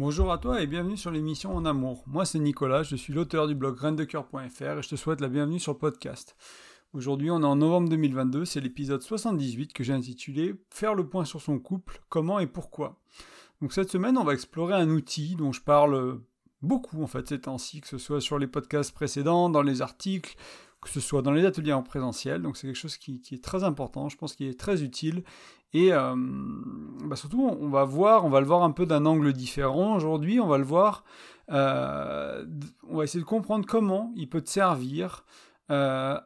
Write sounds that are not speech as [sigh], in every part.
Bonjour à toi et bienvenue sur l'émission En Amour. Moi c'est Nicolas, je suis l'auteur du blog graindecoeur.fr et je te souhaite la bienvenue sur podcast. Aujourd'hui on est en novembre 2022, c'est l'épisode 78 que j'ai intitulé Faire le point sur son couple, comment et pourquoi. Donc cette semaine on va explorer un outil dont je parle beaucoup en fait ces temps-ci, que ce soit sur les podcasts précédents, dans les articles, que ce soit dans les ateliers en présentiel. Donc c'est quelque chose qui, est très important, je pense qu'il est très utile. Et euh, bah, surtout, on va voir, on va le voir un peu d'un angle différent aujourd'hui. On va le voir, euh, on va essayer de comprendre comment il peut te servir. Euh,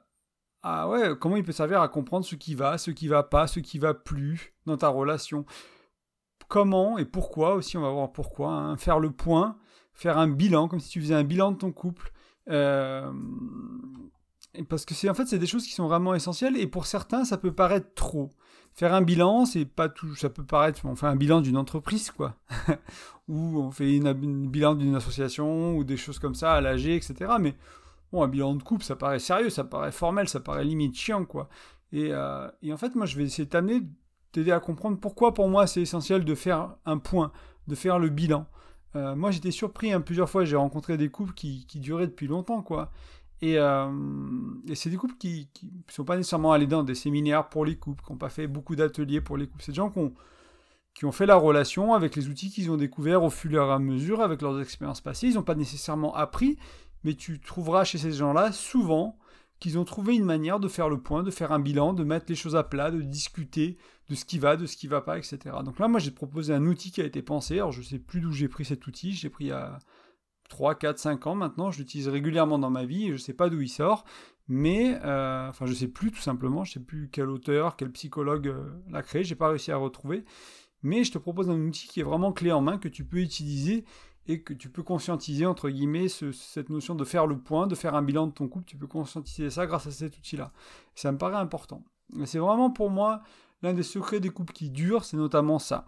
à, ouais, comment il peut servir à comprendre ce qui va, ce qui va pas, ce qui va plus dans ta relation. Comment et pourquoi aussi, on va voir pourquoi. Hein. faire le point, faire un bilan, comme si tu faisais un bilan de ton couple. Euh, parce que c'est en fait c'est des choses qui sont vraiment essentielles et pour certains ça peut paraître trop. Faire un bilan, c'est pas tout, ça peut paraître, on fait un bilan d'une entreprise quoi, [laughs] ou on fait un bilan d'une association ou des choses comme ça à l'AG, etc. Mais bon, un bilan de couple, ça paraît sérieux, ça paraît formel, ça paraît limite chiant quoi. Et, euh, et en fait, moi, je vais essayer de t'amener, à comprendre pourquoi pour moi c'est essentiel de faire un point, de faire le bilan. Euh, moi, j'étais surpris hein, plusieurs fois. J'ai rencontré des couples qui, qui, duraient depuis longtemps, quoi. Euh, et, c'est des couples qui ne sont pas nécessairement allés dans des séminaires pour les couples, qui n'ont pas fait beaucoup d'ateliers pour les couples. C'est des gens qui ont, fait la relation avec les outils qu'ils ont découverts au fur et à mesure, avec leurs expériences passées. Ils n'ont pas nécessairement appris, mais tu trouveras chez ces gens-là souvent qu'ils ont trouvé une manière de faire le point, de faire un bilan, de mettre les choses à plat, de discuter de ce qui va, de ce qui va pas, etc. Donc là, moi, j'ai proposé un outil qui a été pensé. Alors, je ne sais plus d'où j'ai pris cet outil. J'ai pris à 3, 4, 5 ans maintenant, je l'utilise régulièrement dans ma vie, et je ne sais pas d'où il sort, mais, euh, enfin je ne sais plus tout simplement, je ne sais plus quel auteur, quel psychologue euh, l'a créé, j'ai pas réussi à retrouver, mais je te propose un outil qui est vraiment clé en main, que tu peux utiliser et que tu peux conscientiser, entre guillemets, cette notion de faire le point, de faire un bilan de ton couple, tu peux conscientiser ça grâce à cet outil-là. Ça me paraît important. C'est vraiment pour moi l'un des secrets des couples qui durent, c'est notamment ça.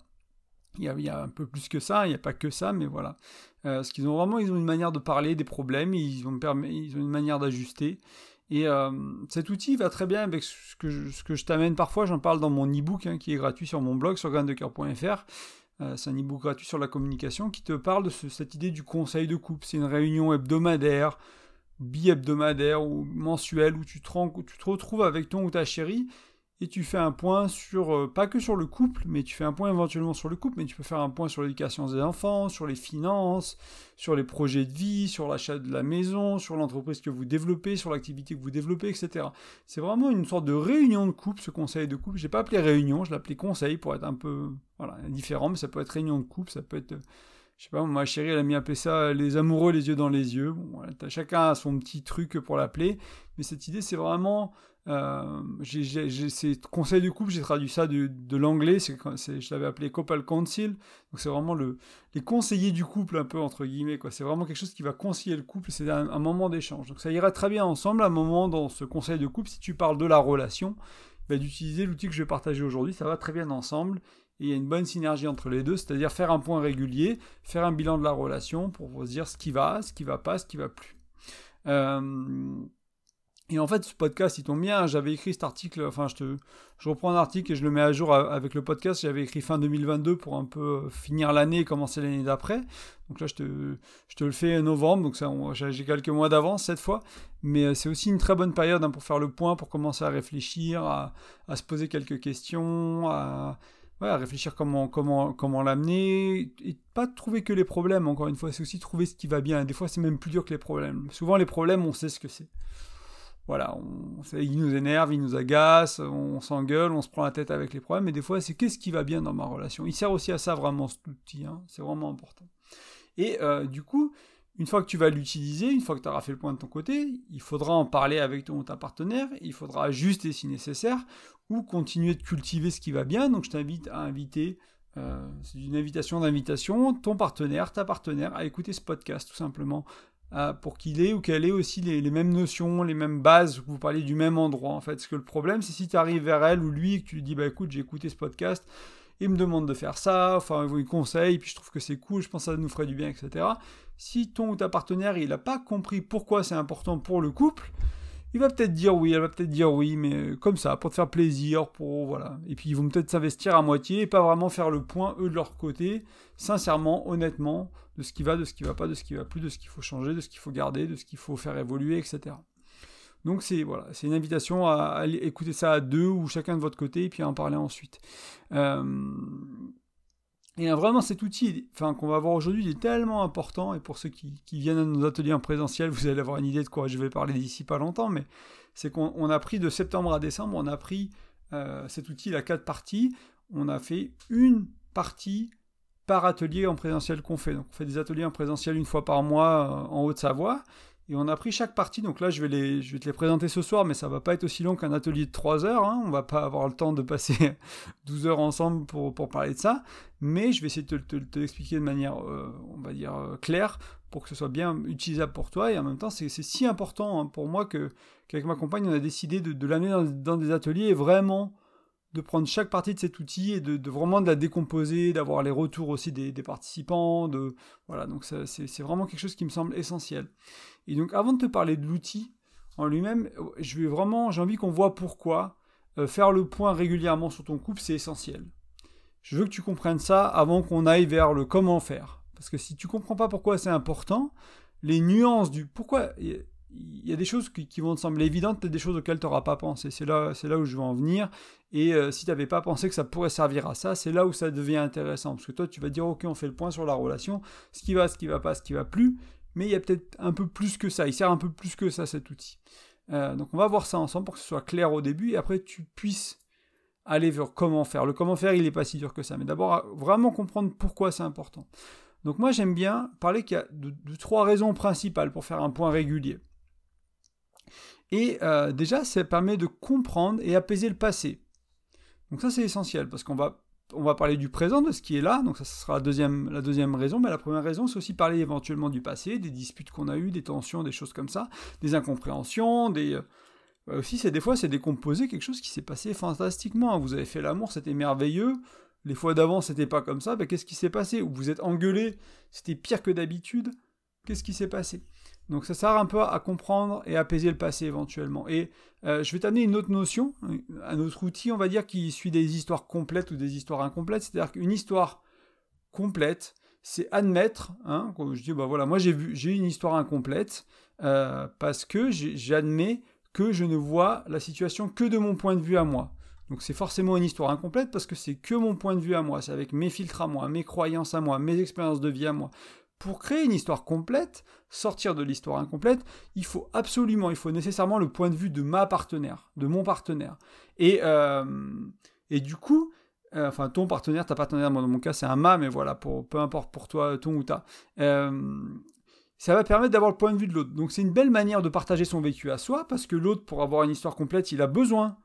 Il y, a, un peu plus que ça, il n'y a pas que ça, mais voilà. Euh, ce qu'ils ont vraiment, ils ont une manière de parler des problèmes, ils ont, une manière d'ajuster. Et euh, cet outil va très bien avec ce que je, t'amène parfois, j'en parle dans mon e-book hein, qui est gratuit sur mon blog sur graindecoeur.fr. Euh, c'est un e-book gratuit sur la communication qui te parle de cette idée du conseil de couple. C'est une réunion hebdomadaire, bi-hebdomadaire ou mensuelle tu où tu te retrouves avec ton ou ta chérie et tu fais un point sur, euh, pas que sur le couple, mais tu fais un point éventuellement sur le couple, mais tu peux faire un point sur l'éducation des enfants, sur les finances, sur les projets de vie, sur l'achat de la maison, sur l'entreprise que vous développez, sur l'activité que vous développez, etc. C'est vraiment une sorte de réunion de couple, ce conseil de couple. J'ai pas appelé réunion, je l'appelais conseil pour être un peu, différent, mais ça peut être réunion de couple, ça peut être, je sais pas, ma chérie, elle a mis appelé ça les amoureux les yeux dans les yeux. Bon, chacun a son petit truc pour l'appeler, mais cette idée, c'est vraiment euh, j'ai ces conseils de couple, j'ai traduit ça de, de l'anglais, je l'avais appelé couple council, donc c'est vraiment le, les conseillers du couple un peu entre guillemets. C'est vraiment quelque chose qui va conseiller le couple, c'est un, moment d'échange. Donc ça ira très bien ensemble, un moment dans ce conseil de couple, si tu parles de la relation, bah, d'utiliser l'outil que je vais partager aujourd'hui, ça va très bien ensemble. Et il y a une bonne synergie entre les deux, c'est-à-dire faire un point régulier, faire un bilan de la relation pour vous dire ce qui va, ce qui va pas, ce qui va plus. Euh, et en fait, ce podcast, il tombe bien. J'avais écrit cet article, enfin, je, te, je reprends un article et je le mets à jour avec le podcast. J'avais écrit fin 2022 pour un peu euh, finir l'année et commencer l'année d'après. Donc là, je te, je te le fais novembre, donc j'ai quelques mois d'avance cette fois. Mais euh, c'est aussi une très bonne période hein, pour faire le point, pour commencer à réfléchir, à, à se poser quelques questions, à, ouais, à réfléchir comment, comment, comment l'amener. Et pas trouver que les problèmes, encore une fois, c'est aussi trouver ce qui va bien. Des fois, c'est même plus dur que les problèmes. Souvent, les problèmes, on sait ce que c'est voilà, on, il nous énerve, il nous agace, on s'engueule, on se prend la tête avec les problèmes, mais des fois c'est qu'est-ce qui va bien dans ma relation? Il sert aussi à ça vraiment cet outil, hein, c'est vraiment important. Et euh, du coup, une fois que tu vas l'utiliser, une fois que tu auras fait le point de ton côté, il faudra en parler avec ton ta partenaire, il faudra ajuster si nécessaire, ou continuer de cultiver ce qui va bien. Donc je t'invite à inviter, euh, c'est une invitation d'invitation, ton partenaire, ta partenaire, à écouter ce podcast tout simplement, pour qu'il ait ou qu'elle ait aussi les, mêmes notions, les mêmes bases, vous parlez du même endroit en fait. Parce que le problème, c'est si tu arrives vers elle ou lui et que tu lui dis bah écoute, j'ai écouté ce podcast, il me demande de faire ça, enfin il conseille, puis je trouve que c'est cool, je pense que ça nous ferait du bien, etc. Si ton ou ta partenaire il n'a pas compris pourquoi c'est important pour le couple, il va peut-être dire oui, elle va peut-être dire oui, mais comme ça, pour te faire plaisir, pour voilà. Et puis ils vont peut-être s'investir à moitié et pas vraiment faire le point eux de leur côté, sincèrement, honnêtement, de ce qui va, de ce qui va pas, de ce qui va plus, de ce qu'il faut changer, de ce qu'il faut garder, de ce qu'il faut faire évoluer, etc. Donc c'est voilà, c'est une invitation à, écouter ça à deux ou chacun de votre côté et puis à en parler ensuite. Euh, et vraiment cet outil, enfin qu'on va voir aujourd'hui, il est tellement important. Et pour ceux qui, viennent à nos ateliers en présentiel, vous allez avoir une idée de quoi je vais parler d'ici pas longtemps. Mais c'est qu'on a pris de septembre à décembre, on a pris euh, cet outil à quatre parties. On a fait une partie par atelier en présentiel qu'on fait. Donc on fait des ateliers en présentiel une fois par mois euh, en Haute-Savoie. Et on a pris chaque partie, donc là je vais, les, je vais te les présenter ce soir, mais ça va pas être aussi long qu'un atelier de 3 heures, hein. on va pas avoir le temps de passer [laughs] 12 heures ensemble pour, pour parler de ça, mais je vais essayer de te, l'expliquer de manière, euh, on va dire, euh, claire, pour que ce soit bien utilisable pour toi, et en même temps c'est si important hein, pour moi que, qu'avec ma compagne on a décidé de, l'amener dans, des ateliers vraiment de prendre chaque partie de cet outil et de, vraiment de la décomposer, d'avoir les retours aussi des, participants, de voilà, donc c'est vraiment quelque chose qui me semble essentiel. Et donc avant de te parler de l'outil en lui-même, je vais vraiment, j'ai envie qu'on voit pourquoi euh, faire le point régulièrement sur ton couple, c'est essentiel. Je veux que tu comprennes ça avant qu'on aille vers le comment faire. Parce que si tu comprends pas pourquoi c'est important, les nuances du pourquoi il y a des choses qui, vont te sembler évidentes, peut-être des choses auxquelles tu n'auras pas pensé. C'est là, où je veux en venir. Et euh, si tu n'avais pas pensé que ça pourrait servir à ça, c'est là où ça devient intéressant. Parce que toi, tu vas dire, ok, on fait le point sur la relation, ce qui va, ce qui va pas, ce qui va plus. Mais il y a peut-être un peu plus que ça. Il sert un peu plus que ça, cet outil. Euh, donc on va voir ça ensemble pour que ce soit clair au début et après tu puisses aller vers comment faire. Le comment faire, il n'est pas si dur que ça. Mais d'abord, vraiment comprendre pourquoi c'est important. Donc moi, j'aime bien parler qu'il y a de trois raisons principales pour faire un point régulier. Et euh, déjà, ça permet de comprendre et apaiser le passé. Donc ça, c'est essentiel, parce qu'on va, on parler du présent, de ce qui est là, donc ça, sera la deuxième, raison, mais la première raison, c'est aussi parler éventuellement du passé, des disputes qu'on a eues, des tensions, des choses comme ça, des incompréhensions, des... Euh, aussi, c'est des fois, c'est décomposer quelque chose qui s'est passé fantastiquement. Vous avez fait l'amour, c'était merveilleux. Les fois d'avant, c'était pas comme ça. Ben, qu'est-ce qui s'est passé? Ou vous êtes engueulé, c'était pire que d'habitude. Qu'est-ce qui s'est passé? Donc ça sert un peu à comprendre et apaiser le passé éventuellement. Et euh, je vais t'amener une autre notion, un autre outil, on va dire, qui suit des histoires complètes ou des histoires incomplètes. C'est-à-dire qu'une histoire complète, c'est admettre, hein, je dis, bah voilà, moi j'ai vu, j'ai une histoire incomplète, euh, parce que j'admets que je ne vois la situation que de mon point de vue à moi. Donc c'est forcément une histoire incomplète parce que c'est que mon point de vue à moi, c'est avec mes filtres à moi, mes croyances à moi, mes expériences de vie à moi pour créer une histoire complète, sortir de l'histoire incomplète, il faut absolument, il faut nécessairement le point de vue de ma partenaire, de mon partenaire. Et, euh, et du coup, euh, enfin ton partenaire, ta partenaire, moi dans mon cas c'est un ma, mais voilà, peu importe pour toi, ton ou ta. Euh, ça va permettre d'avoir le point de vue de l'autre. Donc c'est une belle manière de partager son vécu à soi, parce que l'autre, pour avoir une histoire complète, il a besoin,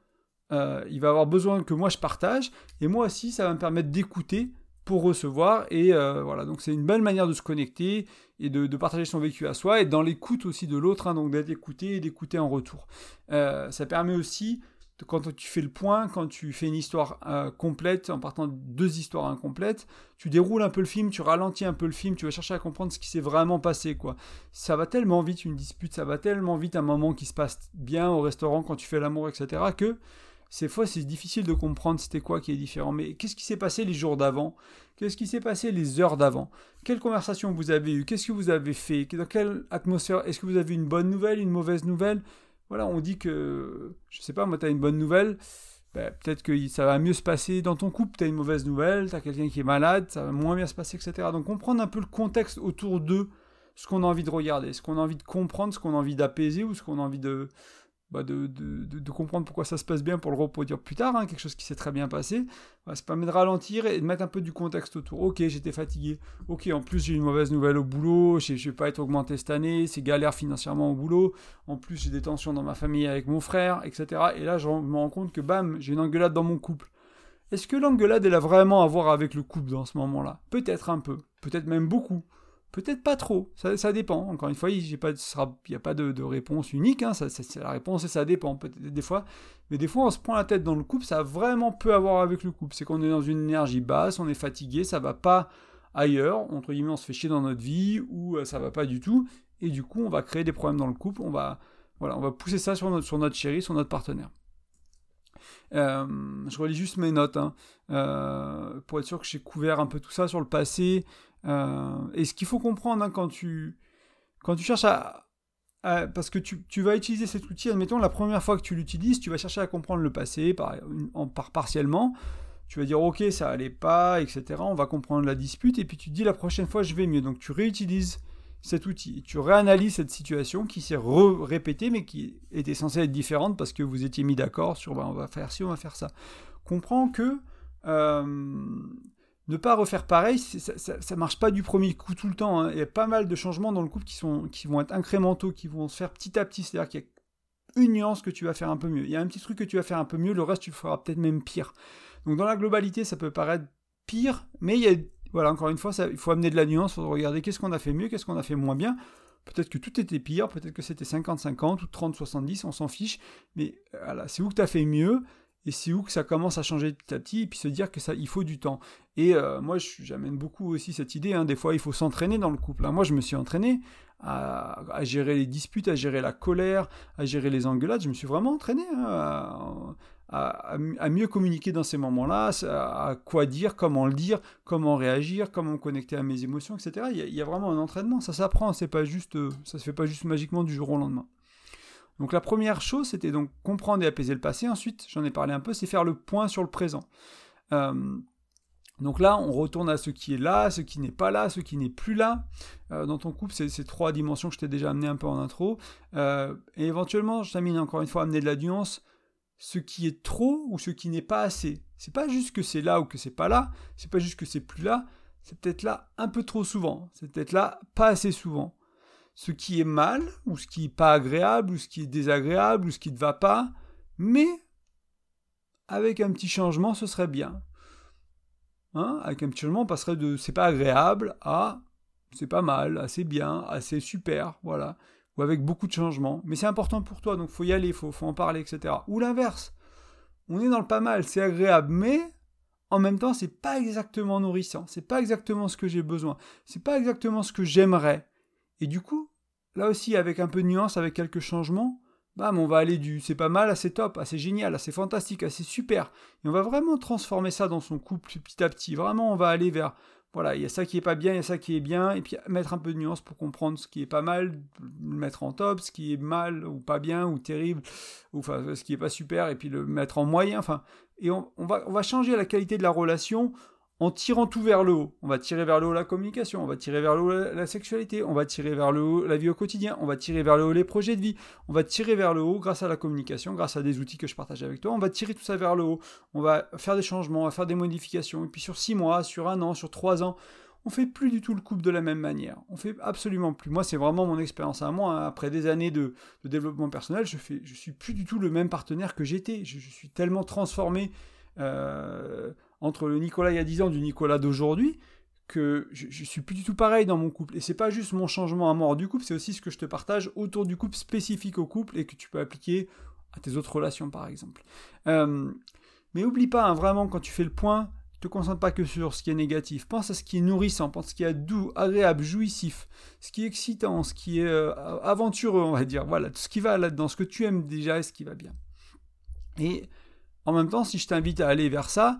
il va avoir besoin que moi je partage, et moi aussi, ça va me permettre d'écouter pour recevoir. Et euh, voilà, donc c'est une belle manière de se connecter et de, partager son vécu à soi et dans l'écoute aussi de l'autre, hein, donc d'être écouté et d'écouter en retour. Euh, ça permet aussi, quand tu fais le point, quand tu fais une histoire euh, complète, en partant de deux histoires incomplètes, tu déroules un peu le film, tu ralentis un peu le film, tu vas chercher à comprendre ce qui s'est vraiment passé. quoi. Ça va tellement vite une dispute, ça va tellement vite un moment qui se passe bien au restaurant quand tu fais l'amour, etc. que ces fois, c'est difficile de comprendre c'était quoi qui est différent. Mais qu'est-ce qui s'est passé les jours d'avant? Qu'est-ce qui s'est passé les heures d'avant? Quelle conversation vous avez eue? Qu'est-ce que vous avez fait? Dans quelle atmosphère? Est-ce que vous avez une bonne nouvelle, une mauvaise nouvelle? Voilà, on dit que, je sais pas, moi, tu as une bonne nouvelle. Ben, peut-être que ça va mieux se passer dans ton couple, tu une mauvaise nouvelle, tu as quelqu'un qui est malade, ça va moins bien se passer, etc. Donc comprendre un peu le contexte autour de ce qu'on a envie de regarder, ce qu'on a envie de comprendre, ce qu'on a envie d'apaiser ou ce qu'on a envie de, bah, de, de, comprendre pourquoi ça se passe bien pour le reproduire plus tard, hein, quelque chose qui s'est très bien passé. ça permet de ralentir et de mettre un peu du contexte autour. Ok, j'étais fatigué. Ok, en plus j'ai une mauvaise nouvelle au boulot, je ne vais pas être augmenté cette année, c'est galère financièrement au boulot. En plus j'ai des tensions dans ma famille avec mon frère, etc. Et là je me rends compte que bam, j'ai une engueulade dans mon couple. Est-ce que l'engueulade elle a vraiment à voir avec le couple dans ce moment-là? Peut-être un peu, peut-être même beaucoup. Peut-être pas trop, ça, dépend. Encore une fois, il n'y a pas de, réponse unique, hein. ça, la réponse et ça dépend des fois. Mais des fois, on se prend la tête dans le couple, ça a vraiment peu à voir avec le couple. C'est qu'on est dans une énergie basse, on est fatigué, ça va pas ailleurs, entre guillemets, on se fait chier dans notre vie, ou euh, ça va pas du tout. Et du coup, on va créer des problèmes dans le couple, on va, Voilà, on va pousser ça sur notre, sur notre chéri, sur notre partenaire. Euh, je relis juste mes notes hein, euh, pour être sûr que j'ai couvert un peu tout ça sur le passé. Euh, et ce qu'il faut comprendre hein, quand, tu, quand tu cherches à, parce que tu, tu, vas utiliser cet outil, admettons la première fois que tu l'utilises, tu vas chercher à comprendre le passé par, en, par partiellement. Tu vas dire ok ça allait pas, etc. On va comprendre la dispute et puis tu te dis la prochaine fois je vais mieux. Donc tu réutilises cet outil. Tu réanalyses cette situation qui s'est répétée mais qui était censée être différente parce que vous étiez mis d'accord sur bah, on va faire ci, on va faire ça. Comprends que euh, ne pas refaire pareil, ça, ça, marche pas du premier coup tout le temps. Hein. Il y a pas mal de changements dans le couple qui vont être incrémentaux, qui vont se faire petit à petit. C'est-à-dire qu'il y a une nuance que tu vas faire un peu mieux. Il y a un petit truc que tu vas faire un peu mieux, le reste tu le feras peut-être même pire. Donc dans la globalité, ça peut paraître pire, mais il y a voilà, encore une fois, il faut amener de la nuance, il faut regarder qu'est-ce qu'on a fait mieux, qu'est-ce qu'on a fait moins bien. Peut-être que tout était pire, peut-être que c'était 50-50 ou 30-70, on s'en fiche. Mais voilà, c'est où que tu as fait mieux et c'est où que ça commence à changer petit à petit et puis se dire que ça, il faut du temps. Et euh, moi, j'amène beaucoup aussi cette idée. Hein, des fois, il faut s'entraîner dans le couple. Hein. Moi, je me suis entraîné à, gérer les disputes, à gérer la colère, à gérer les engueulades. Je me suis vraiment entraîné hein, à, mieux communiquer dans ces moments-là, à, quoi dire, comment le dire, comment réagir, comment me connecter à mes émotions, etc. Il y a, vraiment un entraînement, ça s'apprend, c'est pas juste, euh, ça se fait pas juste magiquement du jour au lendemain. Donc la première chose, c'était donc comprendre et apaiser le passé. Ensuite, j'en ai parlé un peu, c'est faire le point sur le présent. Euh, donc là, on retourne à ce qui est là, ce qui n'est pas là, ce qui n'est plus là. Euh, dans ton couple, c'est ces trois dimensions que je déjà amené un peu en intro. et éventuellement, je t'amène encore une fois amener de la nuance ce qui est trop ou ce qui n'est pas assez. C'est pas juste que c'est là ou que c'est pas là, c'est pas juste que c'est plus là, c'est peut-être là un peu trop souvent, c'est peut-être là pas assez souvent. Ce qui est mal, ou ce qui est pas agréable, ou ce qui est désagréable, ou ce qui ne va pas, mais avec un petit changement, ce serait bien. Hein avec un petit changement, on passerait de c'est pas agréable à c'est pas mal, assez bien, assez super, voilà ou avec beaucoup de changements, mais c'est important pour toi, donc faut y aller, faut, faut en parler, etc. Ou l'inverse, on est dans le pas mal, c'est agréable, mais en même temps, c'est pas exactement nourrissant, c'est pas exactement ce que j'ai besoin, c'est pas exactement ce que j'aimerais. Et du coup, là aussi, avec un peu de nuance, avec quelques changements, bam, on va aller du c'est pas mal c'est top, c'est génial, c'est fantastique, c'est super. Et on va vraiment transformer ça dans son couple petit à petit. Vraiment, on va aller vers voilà, il y a ça qui est pas bien, il y a ça qui est bien, et puis mettre un peu de nuance pour comprendre ce qui est pas mal, le mettre en top, ce qui est mal ou pas bien ou terrible, ou enfin ce qui est pas super, et puis le mettre en moyen, enfin, et on va changer la qualité de la relation en tirant tout vers le haut. On va tirer vers le haut la communication, on va tirer vers le haut la, sexualité, on va tirer vers le haut la vie au quotidien, on va tirer vers le haut les projets de vie, on va tirer vers le haut grâce à la communication, grâce à des outils que je partage avec toi, on va tirer tout ça vers le haut, on va faire des changements, on va faire des modifications, et puis sur six mois, sur un an, sur trois ans, on fait plus du tout le couple de la même manière. On fait absolument plus. Moi, c'est vraiment mon expérience à moi. Hein. Après des années de, développement personnel, je suis plus du tout le même partenaire que j'étais. Je, suis tellement transformé. Euh, entre le Nicolas il y a 10 ans du Nicolas d'aujourd'hui que je, je, suis plus du tout pareil dans mon couple. Et c'est pas juste mon changement à mort du couple, c'est aussi ce que je te partage autour du couple spécifique au couple et que tu peux appliquer à tes autres relations par exemple. Euh, mais oublie pas, hein, vraiment, quand tu fais le point, te concentre pas que sur ce qui est négatif. Pense à ce qui est nourrissant, pense à ce qui est doux, agréable, jouissif, ce qui est excitant, ce qui est euh, aventureux, on va dire. Voilà, tout ce qui va là-dedans, ce que tu aimes déjà et ce qui va bien. Et en même temps, si je t'invite à aller vers ça,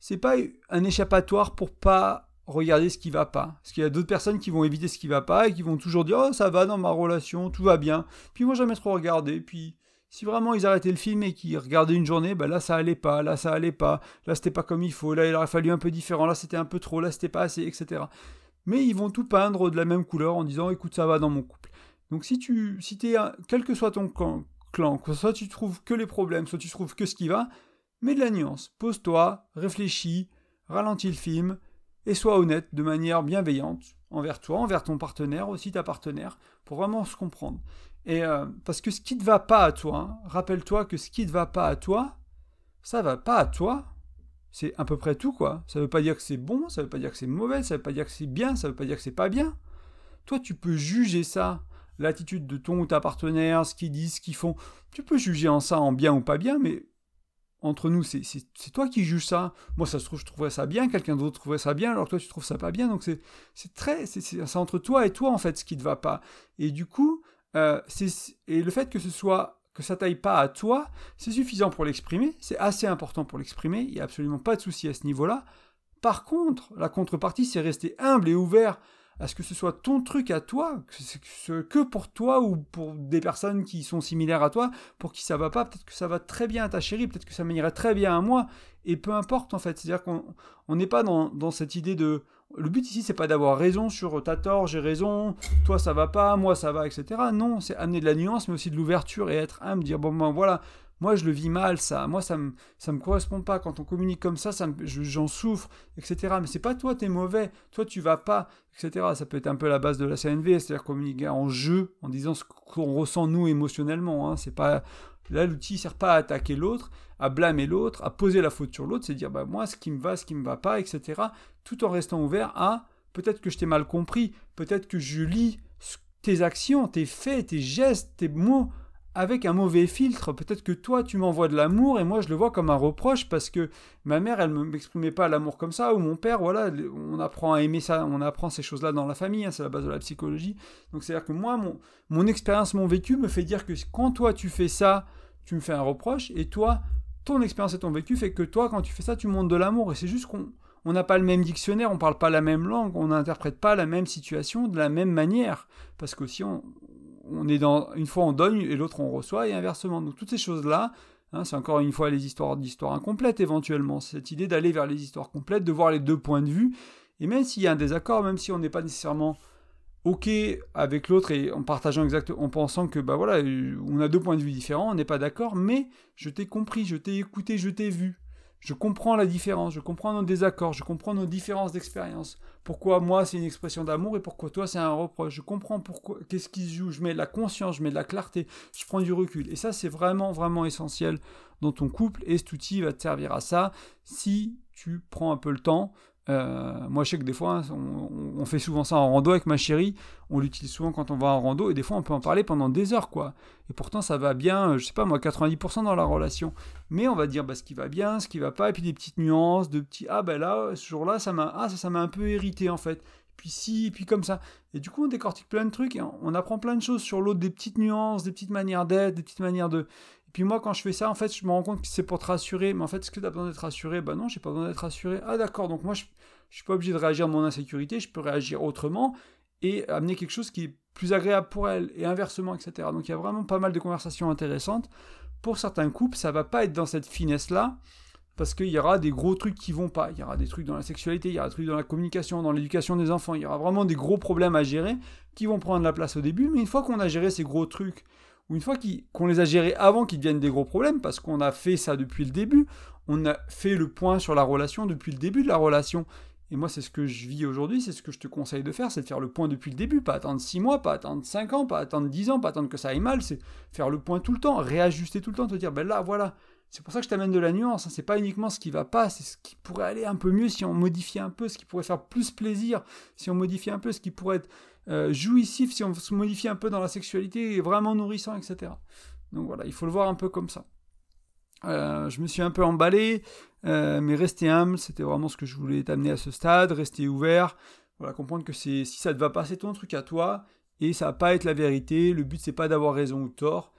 c'est pas un échappatoire pour pas regarder ce qui va pas. Parce qu'il y a d'autres personnes qui vont éviter ce qui va pas et qui vont toujours dire Oh, ça va dans ma relation, tout va bien. Puis moi, jamais trop regarder. Puis si vraiment ils arrêtaient le film et qu'ils regardaient une journée, ben là ça allait pas, là ça allait pas, là c'était pas comme il faut, là il aurait fallu un peu différent, là c'était un peu trop, là c'était pas assez, etc. Mais ils vont tout peindre de la même couleur en disant écoute ça va dans mon couple. Donc si tu si es quel que soit ton clan, soit tu trouves que les problèmes, soit tu trouves que ce qui va, Mets de la nuance, pose-toi, réfléchis, ralentis le film, et sois honnête de manière bienveillante envers toi, envers ton partenaire, aussi ta partenaire, pour vraiment se comprendre. Et euh, parce que ce qui ne va pas à toi, hein, rappelle-toi que ce qui ne va pas à toi, ça va pas à toi. C'est à peu près tout, quoi. Ça ne veut pas dire que c'est bon, ça ne veut pas dire que c'est mauvais, ça ne veut pas dire que c'est bien, ça ne veut pas dire que c'est pas bien. Toi, tu peux juger ça, l'attitude de ton ou ta partenaire, ce qu'ils disent, ce qu'ils font. Tu peux juger en ça en bien ou pas bien, mais entre nous, c'est toi qui juges ça. Moi, ça se trouve, je trouverais ça bien, quelqu'un d'autre trouverait ça bien, alors toi, tu trouves ça pas bien. Donc, c'est très. C'est entre toi et toi, en fait, ce qui ne va pas. Et du coup, euh, et le fait que ce soit que ça taille pas à toi, c'est suffisant pour l'exprimer, c'est assez important pour l'exprimer, il n'y a absolument pas de souci à ce niveau-là. Par contre, la contrepartie, c'est rester humble et ouvert à ce que ce soit ton truc à toi, que, pour toi ou pour des personnes qui sont similaires à toi, pour qui ça va pas, peut-être que ça va très bien à ta chérie, peut-être que ça m'irait très bien à moi, et peu importe en fait. C'est-à-dire qu'on n'est pas dans, dans, cette idée de le but ici, c'est pas d'avoir raison sur t'as tort, j'ai raison, toi ça va pas, moi ça va, etc. Non, c'est amener de la nuance, mais aussi de l'ouverture et être humble, dire bon ben voilà, moi je le vis mal ça, moi ça me ça me correspond pas quand on communique comme ça, ça j'en souffre, etc. Mais c'est pas toi t'es mauvais, toi tu vas pas, etc. Ça peut être un peu la base de la CNV, c'est-à-dire communiquer en jeu, en disant ce qu'on ressent nous émotionnellement. Hein. C'est pas là l'outil sert pas à attaquer l'autre, à blâmer l'autre, à poser la faute sur l'autre, c'est dire bah moi ce qui me va, ce qui me va pas, etc. Tout en restant ouvert à peut-être que je t'ai mal compris, peut-être que je lis tes actions, tes faits, tes gestes, tes mots avec un mauvais filtre. Peut-être que toi, tu m'envoies de l'amour et moi, je le vois comme un reproche parce que ma mère, elle ne m'exprimait pas l'amour comme ça, ou mon père, voilà, on apprend à aimer ça, on apprend ces choses-là dans la famille, hein, c'est la base de la psychologie. Donc, c'est-à-dire que moi, mon, expérience, mon vécu me fait dire que quand toi, tu fais ça, tu me fais un reproche, et toi, ton expérience et ton vécu fait que toi, quand tu fais ça, tu montes de l'amour. Et c'est juste qu'on on n'a pas le même dictionnaire, on parle pas la même langue, on n'interprète pas la même situation de la même manière. Parce qu'aussi, on, on est dans. Une fois on donne et l'autre on reçoit, et inversement. Donc toutes ces choses-là, hein, c'est encore une fois les histoires d'histoires incomplètes éventuellement. Cette idée d'aller vers les histoires complètes, de voir les deux points de vue. Et même s'il y a un désaccord, même si on n'est pas nécessairement ok avec l'autre et en partageant exactement, en pensant que bah voilà, on a deux points de vue différents, on n'est pas d'accord, mais je t'ai compris, je t'ai écouté, je t'ai vu. Je comprends la différence, je comprends nos désaccords, je comprends nos différences d'expérience. Pourquoi moi c'est une expression d'amour et pourquoi toi c'est un reproche? Je comprends pourquoi, qu'est-ce qui se joue? Je mets de la conscience, je mets de la clarté, je prends du recul. Et ça c'est vraiment vraiment essentiel dans ton couple et cet outil va te servir à ça si tu prends un peu le temps euh, moi, je sais que des fois, on, fait souvent ça en rando avec ma chérie. On l'utilise souvent quand on va en rando. Et des fois, on peut en parler pendant des heures, quoi. Et pourtant, ça va bien, je sais pas moi, 90% dans la relation. Mais on va dire bah, ce qui va bien, ce qui va pas. Et puis des petites nuances, de petits Ah, ben là, ce jour-là, ça m'a ah, ça, ça m'a un peu hérité, en fait. Puis si, et puis comme ça. Et du coup, on décortique plein de trucs et on apprend plein de choses sur l'autre, des petites nuances, des petites manières d'être, des petites manières de. Puis moi, quand je fais ça, en fait, je me rends compte que c'est pour te rassurer. Mais en fait, est-ce que tu as besoin d'être rassuré? Bah non, j'ai pas besoin d'être rassuré. Ah d'accord, donc moi, je, je suis pas obligé de réagir à mon insécurité, je peux réagir autrement et amener quelque chose qui est plus agréable pour elle, et inversement, etc. Donc il y a vraiment pas mal de conversations intéressantes. Pour certains couples, ça va pas être dans cette finesse-là, parce qu'il y aura des gros trucs qui vont pas. Il y aura des trucs dans la sexualité, il y aura des trucs dans la communication, dans l'éducation des enfants, il y aura vraiment des gros problèmes à gérer qui vont prendre la place au début, mais une fois qu'on a géré ces gros trucs, ou une fois qu'on les a gérés avant qu'ils deviennent des gros problèmes, parce qu'on a fait ça depuis le début, on a fait le point sur la relation depuis le début de la relation. Et moi, c'est ce que je vis aujourd'hui, c'est ce que je te conseille de faire, c'est de faire le point depuis le début, pas attendre 6 mois, pas attendre 5 ans, pas attendre 10 ans, pas attendre que ça aille mal, c'est faire le point tout le temps, réajuster tout le temps, te dire, ben là, voilà. C'est pour ça que je t'amène de la nuance, hein. c'est pas uniquement ce qui va pas, c'est ce qui pourrait aller un peu mieux si on modifiait un peu, ce qui pourrait faire plus plaisir, si on modifiait un peu, ce qui pourrait être euh, jouissif si on se modifie un peu dans la sexualité et vraiment nourrissant, etc. Donc voilà, il faut le voir un peu comme ça. Euh, je me suis un peu emballé, euh, mais rester humble, c'était vraiment ce que je voulais t'amener à ce stade, rester ouvert, voilà, comprendre que si ça te va pas, c'est ton truc à toi, et ça va pas être la vérité, le but c'est pas d'avoir raison ou tort,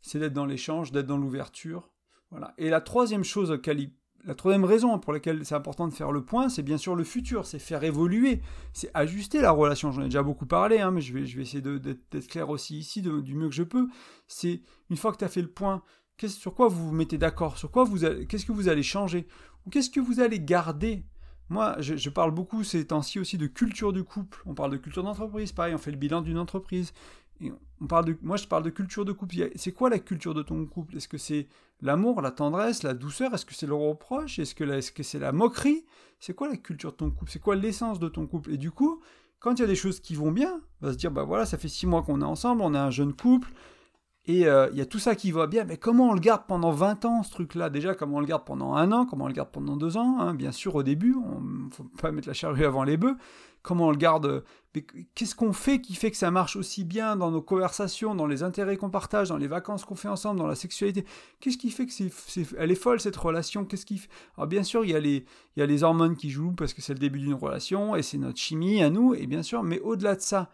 c'est d'être dans l'échange, d'être dans l'ouverture. Voilà. Et la troisième chose Cali la troisième raison pour laquelle c'est important de faire le point, c'est bien sûr le futur, c'est faire évoluer, c'est ajuster la relation. J'en ai déjà beaucoup parlé, hein, mais je vais, essayer d'être clair aussi ici du mieux que je peux. C'est une fois que tu as fait le point, sur quoi vous vous mettez d'accord, sur quoi vous qu'est-ce que vous allez changer, ou qu'est-ce que vous allez garder? Moi, je parle beaucoup ces temps-ci aussi de culture du couple. On parle de culture d'entreprise, pareil, on fait le bilan d'une entreprise on parle de, moi, je parle de culture de couple. C'est quoi la culture de ton couple? Est-ce que c'est l'amour, la tendresse, la douceur? Est-ce que c'est le reproche? Est-ce que, c'est la moquerie? C'est quoi la culture de ton couple? C'est quoi l'essence de ton couple? Et du coup, quand il y a des choses qui vont bien, on va se dire, bah voilà, ça fait six mois qu'on est ensemble, on est un jeune couple, et euh, il y a tout ça qui va bien, mais comment on le garde pendant 20 ans, ce truc-là? Déjà, comment on le garde pendant un an, comment on le garde pendant deux ans hein? Bien sûr, au début, on ne faut pas mettre la charrue avant les bœufs. Comment on le garde Qu'est-ce qu'on fait qui fait que ça marche aussi bien dans nos conversations, dans les intérêts qu'on partage, dans les vacances qu'on fait ensemble, dans la sexualité? Qu'est-ce qui fait que c'est, elle est folle cette relation? Qu'est-ce qui Alors bien sûr, il y, a les, il y a les hormones qui jouent parce que c'est le début d'une relation et c'est notre chimie à nous, et bien sûr, mais au-delà de ça,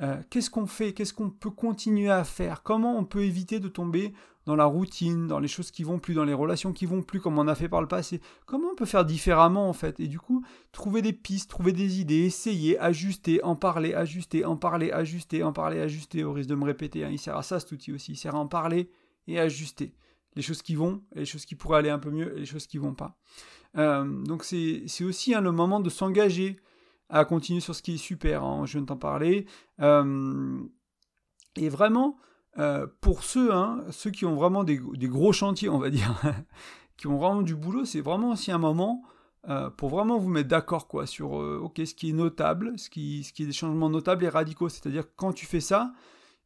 euh, qu'est-ce qu'on fait, qu'est-ce qu'on peut continuer à faire, comment on peut éviter de tomber dans la routine, dans les choses qui vont plus, dans les relations qui vont plus, comme on a fait par le passé, comment on peut faire différemment en fait, et du coup, trouver des pistes, trouver des idées, essayer, ajuster, en parler, ajuster, en parler, ajuster, en parler, ajuster, au risque de me répéter, hein. il sert à ça cet outil aussi, il sert à en parler et ajuster les choses qui vont, les choses qui pourraient aller un peu mieux, les choses qui vont pas. Euh, donc c'est aussi hein, le moment de s'engager, à continuer sur ce qui est super, hein, je viens de t'en parler. Euh, et vraiment, euh, pour ceux, hein, ceux qui ont vraiment des, gros chantiers, on va dire, [laughs] qui ont vraiment du boulot, c'est vraiment aussi un moment euh, pour vraiment vous mettre d'accord quoi sur ok ce qui est notable, ce qui, ce qui est des changements notables et radicaux. C'est-à-dire quand tu fais ça,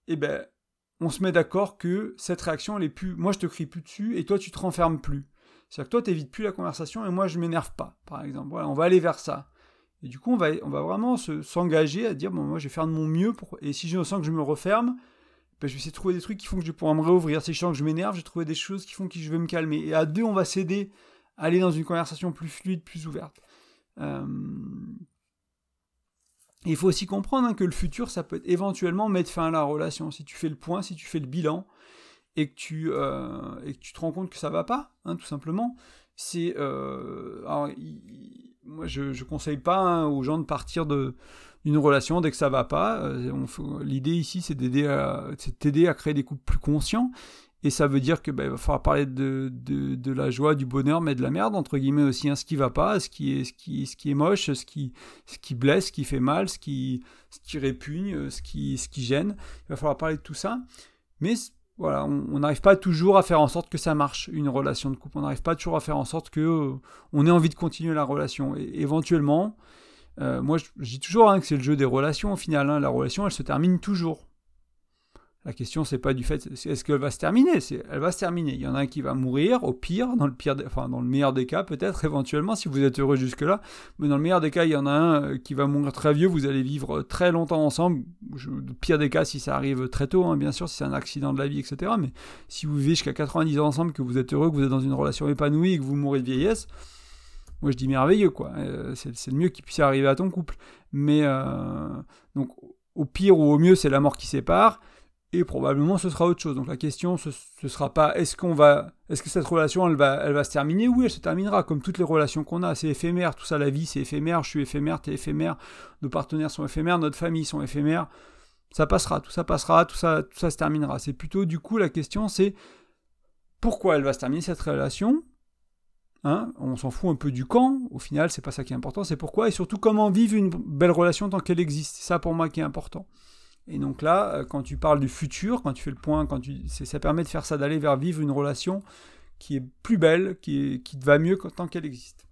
eh ben on se met d'accord que cette réaction elle est plus, moi je te crie plus dessus et toi tu te renfermes plus. C'est-à-dire que toi tu n'évites plus la conversation et moi je m'énerve pas, par exemple. Voilà, on va aller vers ça. Et du coup, on va, on va vraiment s'engager à dire, bon, moi, je vais faire de mon mieux. Pour... Et si je sens que je me referme, ben, je vais essayer de trouver des trucs qui font que je vais pouvoir me réouvrir. Si je sens que je m'énerve, je vais trouver des choses qui font que je vais me calmer. Et à deux, on va s'aider à aller dans une conversation plus fluide, plus ouverte. Euh, il faut aussi comprendre hein, que le futur, ça peut éventuellement mettre fin à la relation. Si tu fais le point, si tu fais le bilan, et que tu, euh, et que tu te rends compte que ça va pas, hein, tout simplement, c'est... Euh, moi, je ne conseille pas hein, aux gens de partir d'une relation dès que ça va pas. Euh, l'idée ici, c'est d'aider à, créer des couples plus conscients. Et ça veut dire que ben, va falloir parler de, de, la joie, du bonheur, mais de la merde, entre guillemets aussi, hein, ce qui va pas, ce qui est, moche, ce qui, blesse, ce qui fait mal, ce qui, répugne, ce qui, ce qui gêne. Il va falloir parler de tout ça. Mais voilà, on n'arrive pas toujours à faire en sorte que ça marche, une relation de couple. On n'arrive pas toujours à faire en sorte que euh, on ait envie de continuer la relation. Et éventuellement, euh, moi je, dis toujours hein, que c'est le jeu des relations au final. Hein. la relation, elle se termine toujours. La question, c'est pas du fait, est-ce qu'elle va se terminer? Elle va se terminer. Il y en a un qui va mourir, au pire, dans le pire, enfin dans le meilleur des cas, peut-être [laughs] éventuellement, si vous êtes heureux jusque-là. Mais dans le meilleur des cas, il y en a un euh, qui va mourir très vieux. Vous allez vivre très longtemps ensemble. le pire des cas, si ça arrive très tôt, hein, bien sûr, si c'est un accident de la vie, etc. Mais si vous vivez jusqu'à 90 ans ensemble, que vous êtes heureux, que vous êtes dans une relation épanouie, et que vous mourrez de vieillesse, moi je dis merveilleux, quoi. Euh, c'est, le mieux qui puisse arriver à ton couple. Mais euh, donc, au pire ou au mieux, c'est la mort qui sépare et probablement ce sera autre chose. Donc la question ce, ce sera pas est-ce qu'on va est-ce que cette relation elle va elle va se terminer Oui, elle se terminera comme toutes les relations qu'on a, c'est éphémère, tout ça la vie c'est éphémère, je suis éphémère, t'es éphémère, nos partenaires sont éphémères, notre famille sont éphémères. Ça passera, tout ça passera, tout ça tout ça se terminera. C'est plutôt du coup la question c'est pourquoi elle va se terminer cette relation? Hein? On s'en fout un peu du quand, au final, c'est pas ça qui est important, c'est pourquoi et surtout comment vivre une belle relation tant qu'elle existe. C'est ça pour moi qui est important. Et donc là, euh, quand tu parles du futur, quand tu fais le point, quand tu, ça permet de faire ça, d'aller vers vivre une relation qui est plus belle, qui, te va mieux tant qu'elle existe.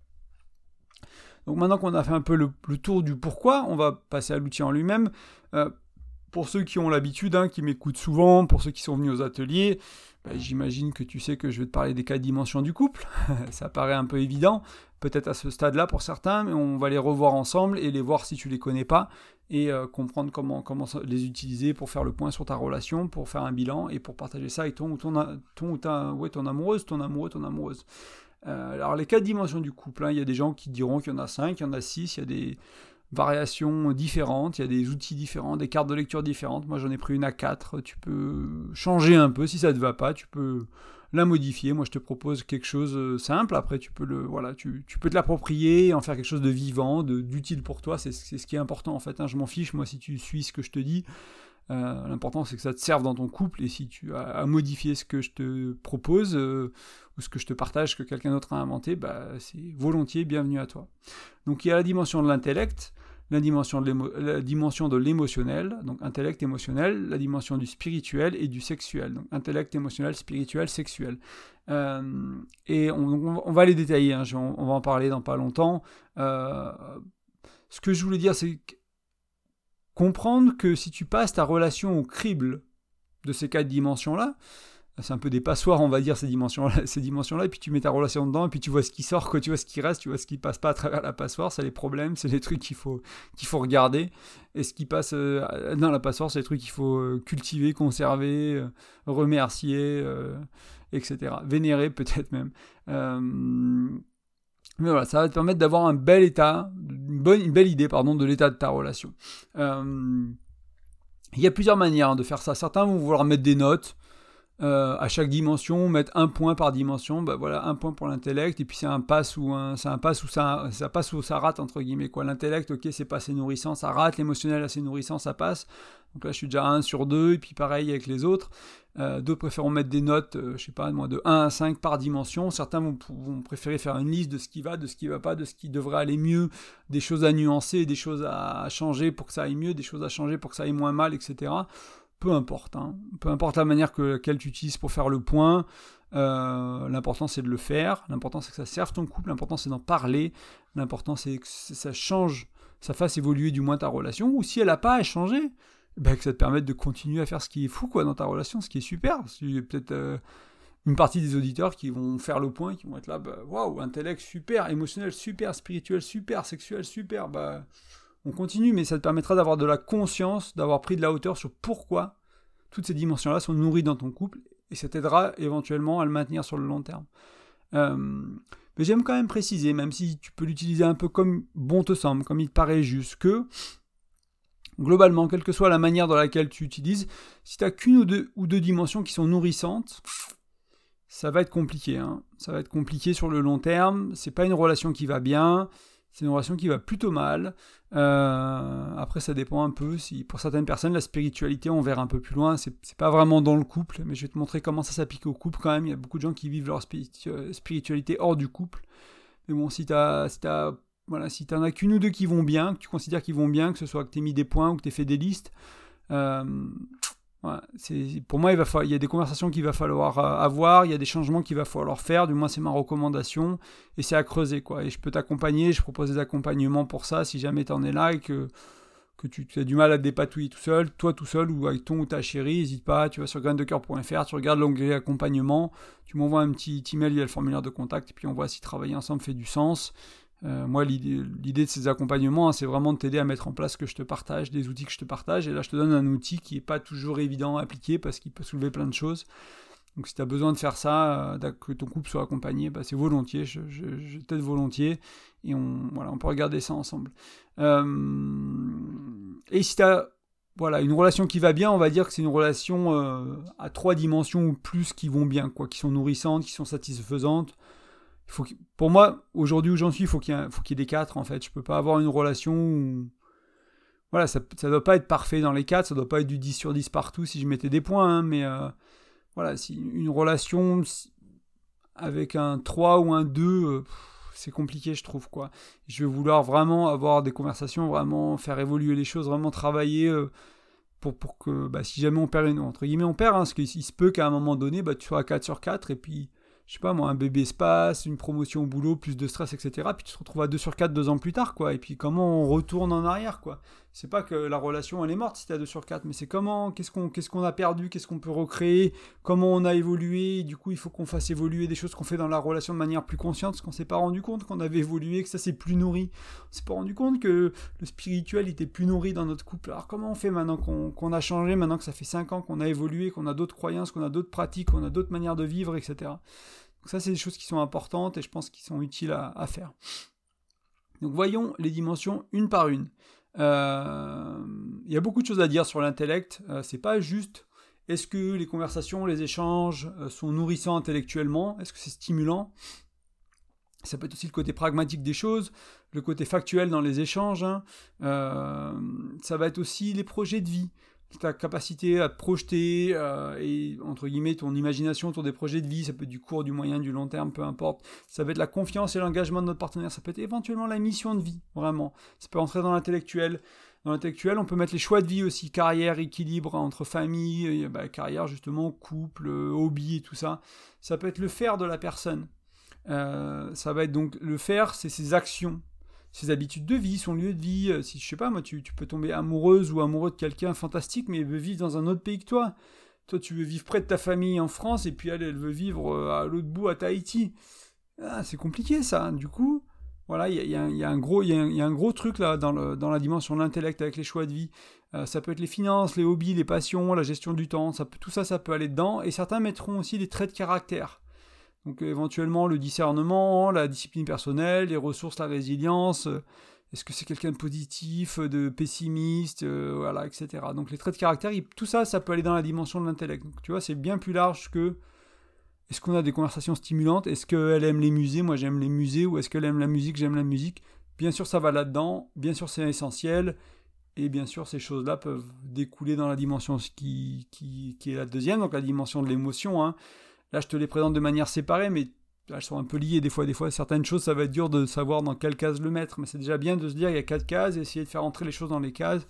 Donc maintenant qu'on a fait un peu le, tour du pourquoi, on va passer à l'outil en lui-même. Euh, pour ceux qui ont l'habitude, hein, qui m'écoutent souvent, pour ceux qui sont venus aux ateliers, bah, j'imagine que tu sais que je vais te parler des quatre dimensions du couple. [laughs] ça paraît un peu évident, peut-être à ce stade-là pour certains, mais on va les revoir ensemble et les voir si tu les connais pas et euh, comprendre comment, les utiliser pour faire le point sur ta relation, pour faire un bilan et pour partager ça avec ton ou ton, ouais, ton amoureuse, ton amoureux, ton amoureuse. Euh, alors les quatre dimensions du couple, hein, il y a des gens qui diront qu'il y en a cinq, il y en a six, il y a des variations différentes, il y a des outils différents, des cartes de lecture différentes. Moi j'en ai pris une à quatre, tu peux changer un peu si ça ne te va pas, tu peux la modifier. Moi, je te propose quelque chose euh, simple. Après, tu peux le, voilà, tu, tu peux te l'approprier, en faire quelque chose de vivant, d'utile pour toi. C'est ce qui est important en fait. Hein. Je m'en fiche moi si tu suis ce que je te dis. Euh, l'important c'est que ça te serve dans ton couple et si tu as à modifier ce que je te propose euh, ou ce que je te partage que quelqu'un d'autre a inventé, bah, c'est volontiers bienvenue à toi. Donc il y a la dimension de l'intellect, la dimension de l'émotionnel, donc intellect émotionnel, la dimension du spirituel et du sexuel, donc intellect émotionnel, spirituel, sexuel. Euh, et on, va les détailler, hein, on, va en parler dans pas longtemps. Ce que je voulais dire, c'est comprendre que si tu passes ta relation au crible de ces quatre dimensions-là, c'est un peu des passoires, on va dire, ces dimensions-là, [laughs] ces dimensions-là, et puis tu mets ta relation dedans, et puis tu vois ce qui sort, quoi, tu vois ce qui reste, tu vois ce qui passe pas à travers la passoire, c'est les problèmes, c'est les trucs qu'il faut, qu'il faut regarder, et ce qui passe euh, dans la passoire, c'est les trucs qu'il faut euh, cultiver, conserver, euh, remercier, etc. Vénérer peut-être même. Mais voilà, ça va te permettre d'avoir un bel état, une, bonne, une belle idée, pardon, de l'état de ta relation. Il y a plusieurs manières de faire ça. Certains vont vouloir mettre des notes. Euh, à chaque dimension, mettre un point par dimension, bah voilà, un point pour l'intellect, et puis c'est un pass ou un, c'est un pass où ça, ça passe ou ça rate entre guillemets quoi. L'intellect, ok, c'est pas assez nourrissant, ça rate. L'émotionnel, assez nourrissant, ça passe. Donc là, je suis déjà à 1 sur 2, et puis pareil avec les autres. Euh, d'autres préfèrent mettre des notes, euh, je sais pas, moi, de 1 à 5 par dimension. Certains vont, vont, préférer faire une liste de ce qui va, de ce qui va pas, de ce qui devrait aller mieux, des choses à nuancer, des choses à changer pour que ça aille mieux, des choses à changer pour que ça aille moins mal, etc peu importe. Hein. Peu importe la manière que laquelle tu utilises pour faire le point. Euh, l'important c'est de le faire. L'important c'est que ça serve ton couple. L'important c'est d'en parler. L'important c'est que ça change, ça fasse évoluer du moins ta relation. Ou si elle n'a pas à changer, ben que ça te permette de continuer à faire ce qui est fou quoi dans ta relation, ce qui est super. A peut-être euh, une partie des auditeurs qui vont faire le point, qui vont être là, bah, waouh, intellect super, émotionnel super, spirituel super, sexuel super, bah on continue, mais ça te permettra d'avoir de la conscience, d'avoir pris de la hauteur sur pourquoi toutes ces dimensions-là sont nourries dans ton couple, et ça t'aidera éventuellement à le maintenir sur le long terme. Euh, mais j'aime quand même préciser, même si tu peux l'utiliser un peu comme bon te semble, comme il te paraît juste, que globalement, quelle que soit la manière dans laquelle tu utilises, si tu n'as qu'une ou deux, ou deux dimensions qui sont nourrissantes, ça va être compliqué. Hein. Ça va être compliqué sur le long terme. C'est pas une relation qui va bien. C'est une relation qui va plutôt mal. Euh, après, ça dépend un peu. Si pour certaines personnes, la spiritualité, on verra un peu plus loin. C'est, pas vraiment dans le couple, mais je vais te montrer comment ça s'applique au couple quand même. Il y a beaucoup de gens qui vivent leur spiritualité hors du couple. Mais bon, si t'as, si t'as, voilà, si t'en as qu'une ou deux qui vont bien, que tu considères qu'ils vont bien, que ce soit que t'aies mis des points ou que t'aies fait des listes, euh, pour moi, il, il y a des conversations qu'il va falloir euh, avoir, il y a des changements qu'il va falloir faire, du moins c'est ma recommandation, et c'est à creuser. quoi. Et je peux t'accompagner, je propose des accompagnements pour ça, si jamais tu en es là et que, que tu as du mal à te dépatouiller tout seul, toi tout seul ou avec ton ou ta chérie, n'hésite pas, tu vas sur graindecoeur.fr, tu regardes l'onglet accompagnement, tu m'envoies un petit email via le formulaire de contact, et puis on voit si travailler ensemble fait du sens. Euh, moi, l'idée de ces accompagnements, hein, c'est vraiment de t'aider à mettre en place ce que je te partage, des outils que je te partage. Et là, je te donne un outil qui n'est pas toujours évident à appliquer parce qu'il peut soulever plein de choses. Donc, si tu as besoin de faire ça, euh, que ton couple soit accompagné, bah, c'est volontiers. Je, t'aide volontiers. Et on, voilà, on peut regarder ça ensemble. Euh, et si tu as voilà, une relation qui va bien, on va dire que c'est une relation à trois dimensions ou plus qui vont bien, quoi, qui sont nourrissantes, qui sont satisfaisantes faut pour moi, aujourd'hui où j'en suis, il faut qu'il y, ait des quatre en fait. Je peux pas avoir une relation où. Voilà, ça ne doit pas être parfait dans les quatre, ça doit pas être du 10 sur 10 partout si je mettais des points, hein, mais euh, voilà, si une relation avec un 3 ou un 2, euh, c'est compliqué, je trouve, quoi. Je vais vouloir vraiment avoir des conversations, vraiment faire évoluer les choses, vraiment travailler. Euh, pour, pour que bah, si jamais on perd une, entre guillemets on perd, hein, parce qu'il se peut qu'à un moment donné bah, tu sois à 4 sur 4 et puis je sais pas moi, un bébé espace, une promotion au boulot, plus de stress, etc. Puis tu te retrouves à 2 sur 4 deux ans plus tard, quoi. Et puis comment on retourne en arrière, quoi. C'est pas que la relation elle est morte si t'es à 2 sur 4, mais c'est comment, qu'est-ce qu'on qu'est-ce qu'on a perdu, qu'est-ce qu'on peut recréer, comment on a évolué, du coup il faut qu'on fasse évoluer des choses qu'on fait dans la relation de manière plus consciente, parce qu'on s'est pas rendu compte qu'on avait évolué, que ça s'est plus nourri. On s'est pas rendu compte que le spirituel était plus nourri dans notre couple. Alors comment on fait maintenant qu'on a changé, maintenant que ça fait 5 ans qu'on a évolué, qu'on a d'autres croyances, qu'on a d'autres pratiques, qu'on a d'autres manières de vivre, etc. Donc ça, c'est des choses qui sont importantes et je pense qu'ils sont utiles à, faire. Donc voyons les dimensions une par une. Euh, il y a beaucoup de choses à dire sur l'intellect. Euh, c'est pas juste est-ce que les conversations, les échanges euh, sont nourrissants intellectuellement? Est-ce que c'est stimulant? Ça peut être aussi le côté pragmatique des choses, le côté factuel dans les échanges. Hein. ça va être aussi les projets de vie ta capacité à te projeter euh, et entre guillemets ton imagination autour des projets de vie, ça peut être du court, du moyen, du long terme, peu importe. Ça peut être la confiance et l'engagement de notre partenaire, ça peut être éventuellement la mission de vie, vraiment. Ça peut entrer dans l'intellectuel. Dans l'intellectuel, on peut mettre les choix de vie aussi, carrière, équilibre entre famille, bah, carrière justement, couple, hobby et tout ça. Ça peut être le faire de la personne. Euh, ça va être donc le faire, c'est ses actions, ses habitudes de vie, son lieu de vie. Euh, si je sais pas, moi, tu, peux tomber amoureuse ou amoureux de quelqu'un fantastique, mais il veut vivre dans un autre pays que toi. Toi, tu veux vivre près de ta famille en France, et puis elle, elle veut vivre euh, à l'autre bout, à Tahiti. Ah, c'est compliqué, ça. Du coup, voilà, il y, a, un gros, y, a un gros truc là dans, la dimension de l'intellect avec les choix de vie. Euh, ça peut être les finances, les hobbies, les passions, la gestion du temps. Tout ça, ça peut aller dedans. Et certains mettront aussi des traits de caractère. Donc éventuellement le discernement, la discipline personnelle, les ressources, la résilience, euh, est-ce que c'est quelqu'un de positif, de pessimiste, euh, voilà, etc. Donc les traits de caractère, tout ça, ça peut aller dans la dimension de l'intellect. Donc tu vois, c'est bien plus large que est-ce qu'on a des conversations stimulantes? Est-ce qu'elle aime les musées? Moi j'aime les musées. Ou est-ce qu'elle aime la musique? J'aime la musique. Bien sûr, ça va là-dedans. Bien sûr, c'est essentiel. Et bien sûr, ces choses-là peuvent découler dans la dimension qui, qui, qui, est la deuxième, donc la dimension de l'émotion. Hein. Là, je te les présente de manière séparée, mais elles sont un peu liées des fois. Des fois, certaines choses, ça va être dur de savoir dans quelle case le mettre. Mais c'est déjà bien de se dire, il y a quatre cases, essayer de faire entrer les choses dans les cases.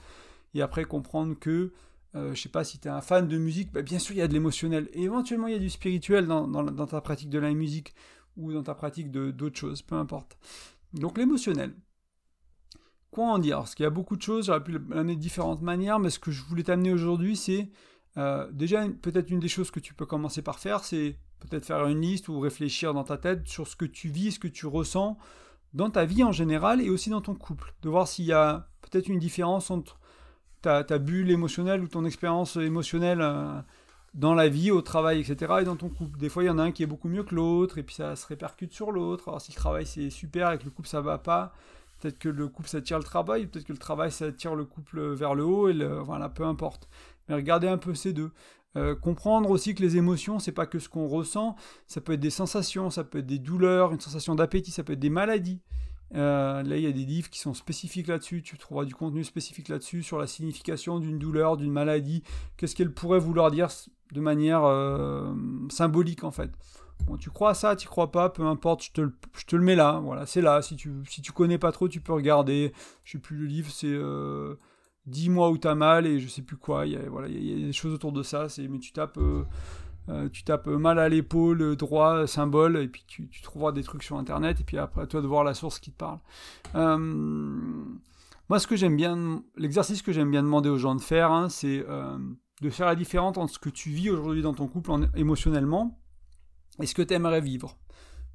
Et après, comprendre que, euh, je sais pas, si tu es un fan de musique, bah, bien sûr, il y a de l'émotionnel. Et éventuellement, il y a du spirituel dans, ta pratique de la musique ou dans ta pratique d'autres choses, peu importe. Donc l'émotionnel. Quoi en dire? Parce qu'il y a beaucoup de choses, j'aurais pu l'amener de différentes manières, mais ce que je voulais t'amener aujourd'hui, c'est euh, déjà peut-être une des choses que tu peux commencer par faire, c'est peut-être faire une liste ou réfléchir dans ta tête sur ce que tu vis, ce que tu ressens dans ta vie en général et aussi dans ton couple. De voir s'il y a peut-être une différence entre ta, bulle émotionnelle ou ton expérience émotionnelle euh, dans la vie, au travail, etc. et dans ton couple. Des fois, il y en a un qui est beaucoup mieux que l'autre et puis ça se répercute sur l'autre. Alors si le travail c'est super et que le couple ça va pas, Peut-être que le couple s'attire le travail, peut-être que le travail s'attire le couple vers le haut, et voilà, peu importe. Mais regardez un peu ces deux. Euh, comprendre aussi que les émotions, c'est pas que ce qu'on ressent, ça peut être des sensations, ça peut être des douleurs, une sensation d'appétit, ça peut être des maladies. Euh, là, il y a des livres qui sont spécifiques là-dessus, tu trouveras du contenu spécifique là-dessus, sur la signification d'une douleur, d'une maladie, qu'est-ce qu'elle pourrait vouloir dire de manière euh, symbolique en fait. Tu crois à ça, tu crois pas, peu importe, je te, le, je te le mets là, voilà, c'est là. Si tu, si tu connais pas trop, tu peux regarder. Je sais plus le livre, c'est euh, Dis-moi où t'as mal et je sais plus quoi. Il y a, voilà, il y a des choses autour de ça. C'est, mais tu tapes, euh, euh, tu tapes mal à l'épaule, droit, symbole, et puis tu, tu, trouveras des trucs sur internet. Et puis après, à toi de voir la source qui te parle. moi, ce que j'aime bien, l'exercice que j'aime bien demander aux gens de faire, hein, c'est de faire la différence entre ce que tu vis aujourd'hui dans ton couple émotionnellement est ce que tu aimerais vivre?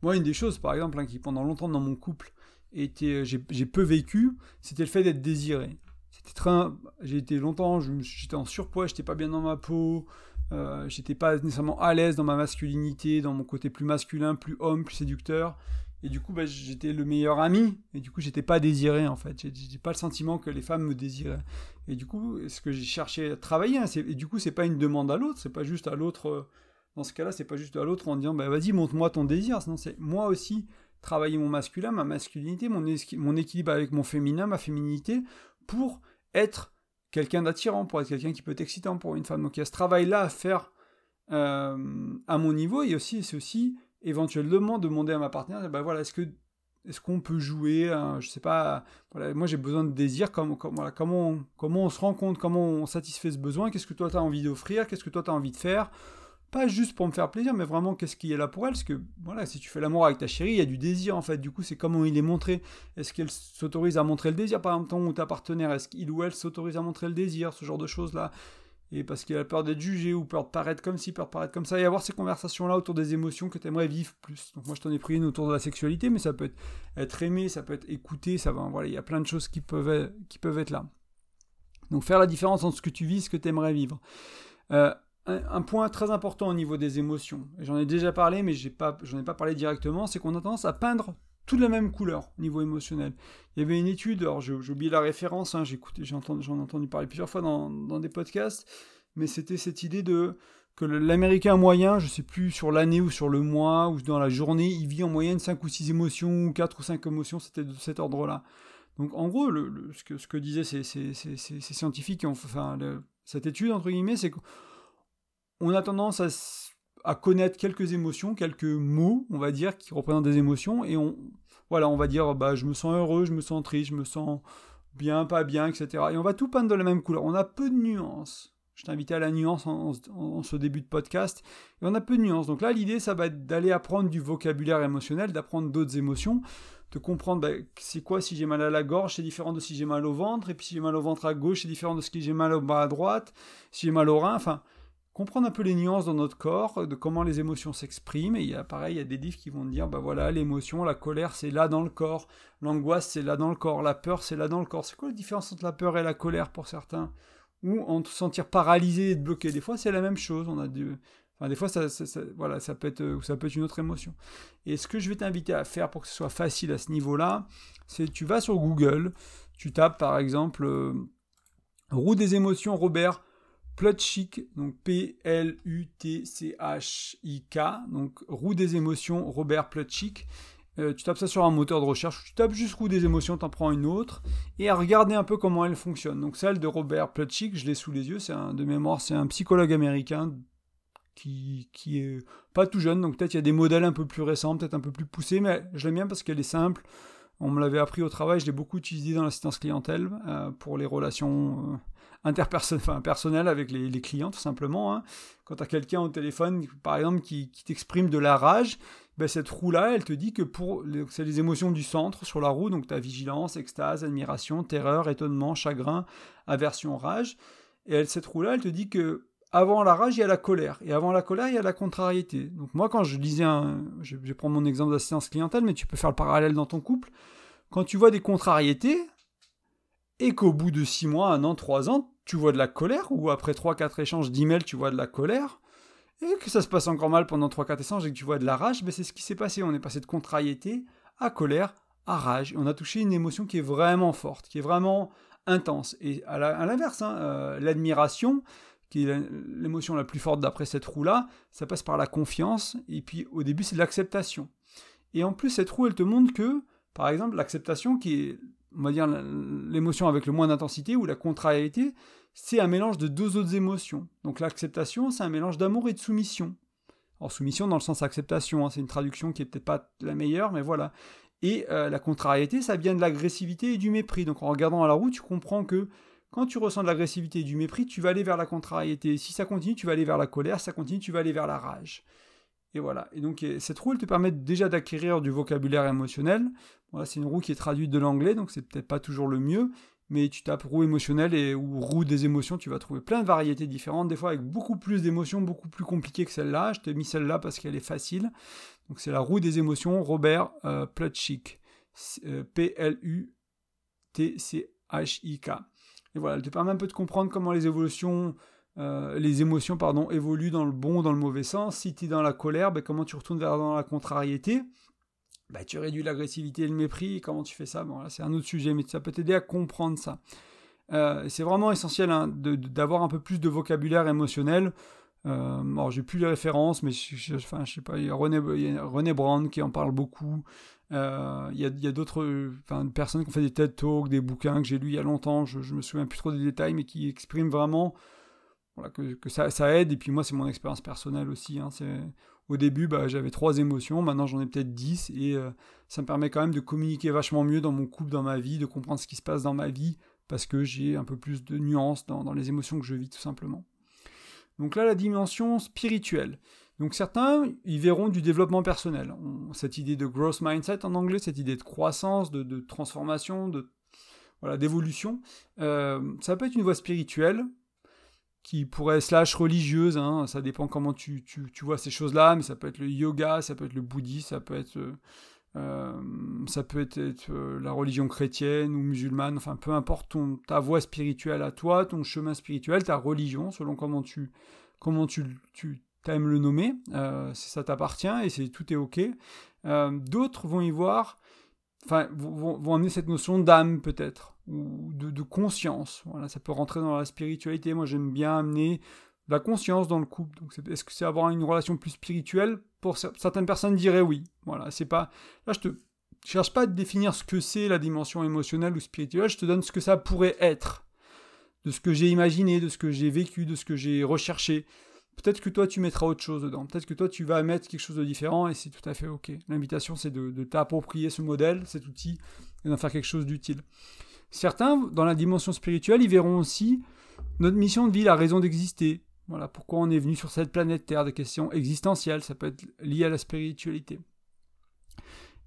Moi, une des choses, par exemple, hein, qui pendant longtemps dans mon couple, était, j'ai, peu vécu, c'était le fait d'être désiré. C'était très, j'ai été longtemps, j'étais en surpoids, j'étais pas bien dans ma peau, euh, j'étais pas nécessairement à l'aise dans ma masculinité, dans mon côté plus masculin, plus homme, plus séducteur. Et du coup, bah, j'étais le meilleur ami, et du coup, j'étais pas désiré en fait. J'ai pas le sentiment que les femmes me désiraient. Et du coup, ce que j'ai cherché à travailler, hein, et du coup, c'est pas une demande à l'autre, c'est pas juste à l'autre. Euh, dans ce cas-là, c'est pas juste à l'autre en disant bah, vas-y, montre-moi ton désir. Sinon, c'est moi aussi travailler mon masculin, ma masculinité, mon, équilibre avec mon féminin, ma féminité, pour être quelqu'un d'attirant, pour être quelqu'un qui peut être excitant pour une femme. Donc il y a ce travail-là à faire euh, à mon niveau, et aussi, c'est aussi éventuellement demander à ma partenaire, bah voilà, est-ce que est-ce qu'on peut jouer, je sais pas, voilà, moi j'ai besoin de désir, comme, voilà, comment, comment on se rend compte, comment on satisfait ce besoin, qu'est-ce que toi tu as envie d'offrir, qu'est-ce que toi tu as envie de faire, pas juste pour me faire plaisir, mais vraiment qu'est-ce qui est là pour elle? Parce que voilà, si tu fais l'amour avec ta chérie, il y a du désir en fait. Du coup, c'est comment il est montré. Est-ce qu'elle s'autorise à montrer le désir, par exemple, ton ou ta partenaire Est-ce qu'il ou elle s'autorise à montrer le désir, ce genre de choses-là Et parce qu'il a peur d'être jugé ou peur de paraître comme ci, peur de paraître comme ça. Et avoir ces conversations-là autour des émotions que tu aimerais vivre plus. Donc moi, je t'en ai pris une autour de la sexualité, mais ça peut être, être aimé, ça peut être écouté, ça va. Voilà, il y a plein de choses qui peuvent, qui peuvent être là. Donc faire la différence entre ce que tu vis et ce que tu aimerais vivre. Euh, un, point très important au niveau des émotions, j'en ai déjà parlé, mais j'ai pas, j'en ai pas parlé directement, c'est qu'on a tendance à peindre toutes les mêmes couleurs au niveau émotionnel. Il y avait une étude, alors j'ai oublié la référence, hein, j'ai j'en entendu, entendu parler plusieurs fois dans, des podcasts, mais c'était cette idée de que l'américain moyen, je sais plus sur l'année ou sur le mois ou dans la journée, il vit en moyenne 5 ou 6 émotions ou 4 ou 5 émotions, c'était de cet ordre-là. Donc en gros, ce, que, disaient ces, scientifiques, cette étude, entre guillemets, c'est que on a tendance à, connaître quelques émotions, quelques mots, on va dire, qui représentent des émotions, et on, voilà, on va dire, bah, je me sens heureux, je me sens triste, je me sens bien, pas bien, etc. Et on va tout peindre de la même couleur. On a peu de nuances. Je t'invitais à la nuance en, ce début de podcast. Et on a peu de nuances. Donc là, l'idée, ça va être d'aller apprendre du vocabulaire émotionnel, d'apprendre d'autres émotions, de comprendre bah, c'est quoi si j'ai mal à la gorge, c'est différent de si j'ai mal au ventre, et puis si j'ai mal au ventre à gauche, c'est différent de si j'ai mal au bas à droite, si j'ai mal au rein. Enfin, comprendre un peu les nuances dans notre corps, de comment les émotions s'expriment. Et il y a pareil, il y a des livres qui vont dire, bah voilà, l'émotion, la colère, c'est là dans le corps, l'angoisse, c'est là dans le corps, la peur, c'est là dans le corps. C'est quoi la différence entre la peur et la colère pour certains? Ou en se sentir paralysé et bloqué. Des fois, c'est la même chose. On a Enfin, des fois, ça, voilà, ça, peut être, ça peut une autre émotion. Et ce que je vais t'inviter à faire pour que ce soit facile à ce niveau-là, c'est tu vas sur Google, tu tapes par exemple euh, Roue des émotions Robert Plutchik, donc P-L-U-T-C-H-I-K, donc Roue des émotions Robert Plutchik. Euh, tu tapes ça sur un moteur de recherche, tu tapes juste roue des émotions, t'en prends une autre, et à regarder un peu comment elle fonctionne. Donc celle de Robert Plutchik, je l'ai sous les yeux, c'est un de mémoire, c'est un psychologue américain qui, qui est pas tout jeune, donc peut-être il y a des modèles un peu plus récents, peut-être un peu plus poussés, mais je l'aime bien parce qu'elle est simple. On me l'avait appris au travail, je l'ai beaucoup utilisé dans l'assistance clientèle euh, pour les relations euh, interpersonnelles avec les, clients, tout simplement. Hein. Quand tu as quelqu'un au téléphone, par exemple, qui, t'exprime de la rage, ben, cette roue-là, elle te dit que pour c'est les émotions du centre sur la roue, donc ta vigilance, extase, admiration, terreur, étonnement, chagrin, aversion, rage. Et cette roue-là, elle te dit que avant la rage, il y a la colère. Et avant la colère, il y a la contrariété. Donc moi, quand je lisais un... Je vais prendre mon exemple d'assistance clientèle, mais tu peux faire le parallèle dans ton couple. Quand tu vois des contrariétés, et qu'au bout de 6 mois, 1 an, 3 ans, tu vois de la colère, ou après 3-4 échanges d'emails, tu vois de la colère, et que ça se passe encore mal pendant 3-4 échanges et que tu vois de la rage, ben c'est ce qui s'est passé. On est passé de contrariété à colère, à rage. On a touché une émotion qui est vraiment forte, qui est vraiment intense. Et à l'inverse, hein, euh, l'admiration, qui est l'émotion la plus forte d'après cette roue-là, ça passe par la confiance, et puis au début c'est l'acceptation. Et en plus cette roue, elle te montre que, par exemple, l'acceptation, qui est, on va dire, l'émotion avec le moins d'intensité, ou la contrariété, c'est un mélange de deux autres émotions. Donc l'acceptation, c'est un mélange d'amour et de soumission. Alors soumission dans le sens acceptation, hein, c'est une traduction qui est peut-être pas la meilleure, mais voilà. Et euh, la contrariété, ça vient de l'agressivité et du mépris. Donc en regardant à la roue, tu comprends que quand tu ressens de l'agressivité et du mépris, tu vas aller vers la contrariété. Si ça continue, tu vas aller vers la colère. Si ça continue, tu vas aller vers la rage. Et voilà. Et donc, cette roue, elle te permet déjà d'acquérir du vocabulaire émotionnel. C'est une roue qui est traduite de l'anglais, donc c'est peut-être pas toujours le mieux. Mais tu tapes roue émotionnelle et, ou roue des émotions, tu vas trouver plein de variétés différentes, des fois avec beaucoup plus d'émotions, beaucoup plus compliquées que celle-là. Je t'ai mis celle-là parce qu'elle est facile. Donc, c'est la roue des émotions, Robert euh, Plutchik. Euh, P-L-U-T-C-H-I-K. Et voilà, elle te permet un peu de comprendre comment les évolutions, euh, les émotions pardon, évoluent dans le bon ou dans le mauvais sens. Si tu es dans la colère, ben, comment tu retournes vers dans la contrariété? Ben, Tu réduis l'agressivité et le mépris. Comment tu fais ça? Bon, C'est un autre sujet, mais ça peut t'aider à comprendre ça. Euh, c'est vraiment essentiel hein, d'avoir un peu plus de vocabulaire émotionnel. Euh, alors j'ai plus les références, mais je, enfin, je sais pas, il y a René, René Brown qui en parle beaucoup. Euh, il y a, d'autres personnes qui ont fait des TED Talks, des bouquins que j'ai lus il y a longtemps, je, ne me souviens plus trop des détails, mais qui expriment vraiment voilà, que, ça, aide. Et puis moi, c'est mon expérience personnelle aussi. Hein, au début, bah, j'avais trois émotions, maintenant j'en ai peut-être dix, et euh, ça me permet quand même de communiquer vachement mieux dans mon couple, dans ma vie, de comprendre ce qui se passe dans ma vie, parce que j'ai un peu plus de nuances dans les émotions que je vis tout simplement. Donc là, la dimension spirituelle. Donc certains, ils verront du développement personnel. Cette idée de growth mindset en anglais, cette idée de croissance, de, transformation, de voilà, d'évolution, euh, ça peut être une voie spirituelle qui pourrait slash religieuse, hein, ça dépend comment tu, tu, tu vois ces choses-là, mais ça peut être le yoga, ça peut être le bouddhisme, ça peut être, euh, ça peut être, euh, la religion chrétienne ou musulmane, enfin peu importe ton, ta voie spirituelle à toi, ton chemin spirituel, ta religion, selon comment tu, comment tu, tu aimes le nommer, euh, ça t'appartient et c'est tout est ok. Euh, d'autres vont y voir, enfin, vont, vont, amener cette notion d'âme peut-être, ou de, conscience. Voilà, ça peut rentrer dans la spiritualité. Moi, j'aime bien amener la conscience dans le couple. Donc, est-ce que c'est avoir une relation plus spirituelle? Pour certaines personnes, diraient oui. Voilà, c'est pas. Là, je te cherche pas à définir ce que c'est la dimension émotionnelle ou spirituelle. Je te donne ce que ça pourrait être, de ce que j'ai imaginé, de ce que j'ai vécu, de ce que j'ai recherché. Peut-être que toi, tu mettras autre chose dedans. Peut-être que toi, tu vas mettre quelque chose de différent et c'est tout à fait OK. L'invitation, c'est de, t'approprier ce modèle, cet outil, et d'en faire quelque chose d'utile. Certains, dans la dimension spirituelle, ils verront aussi notre mission de vie, la raison d'exister. Voilà, pourquoi on est venu sur cette planète Terre, des questions existentielles, ça peut être lié à la spiritualité.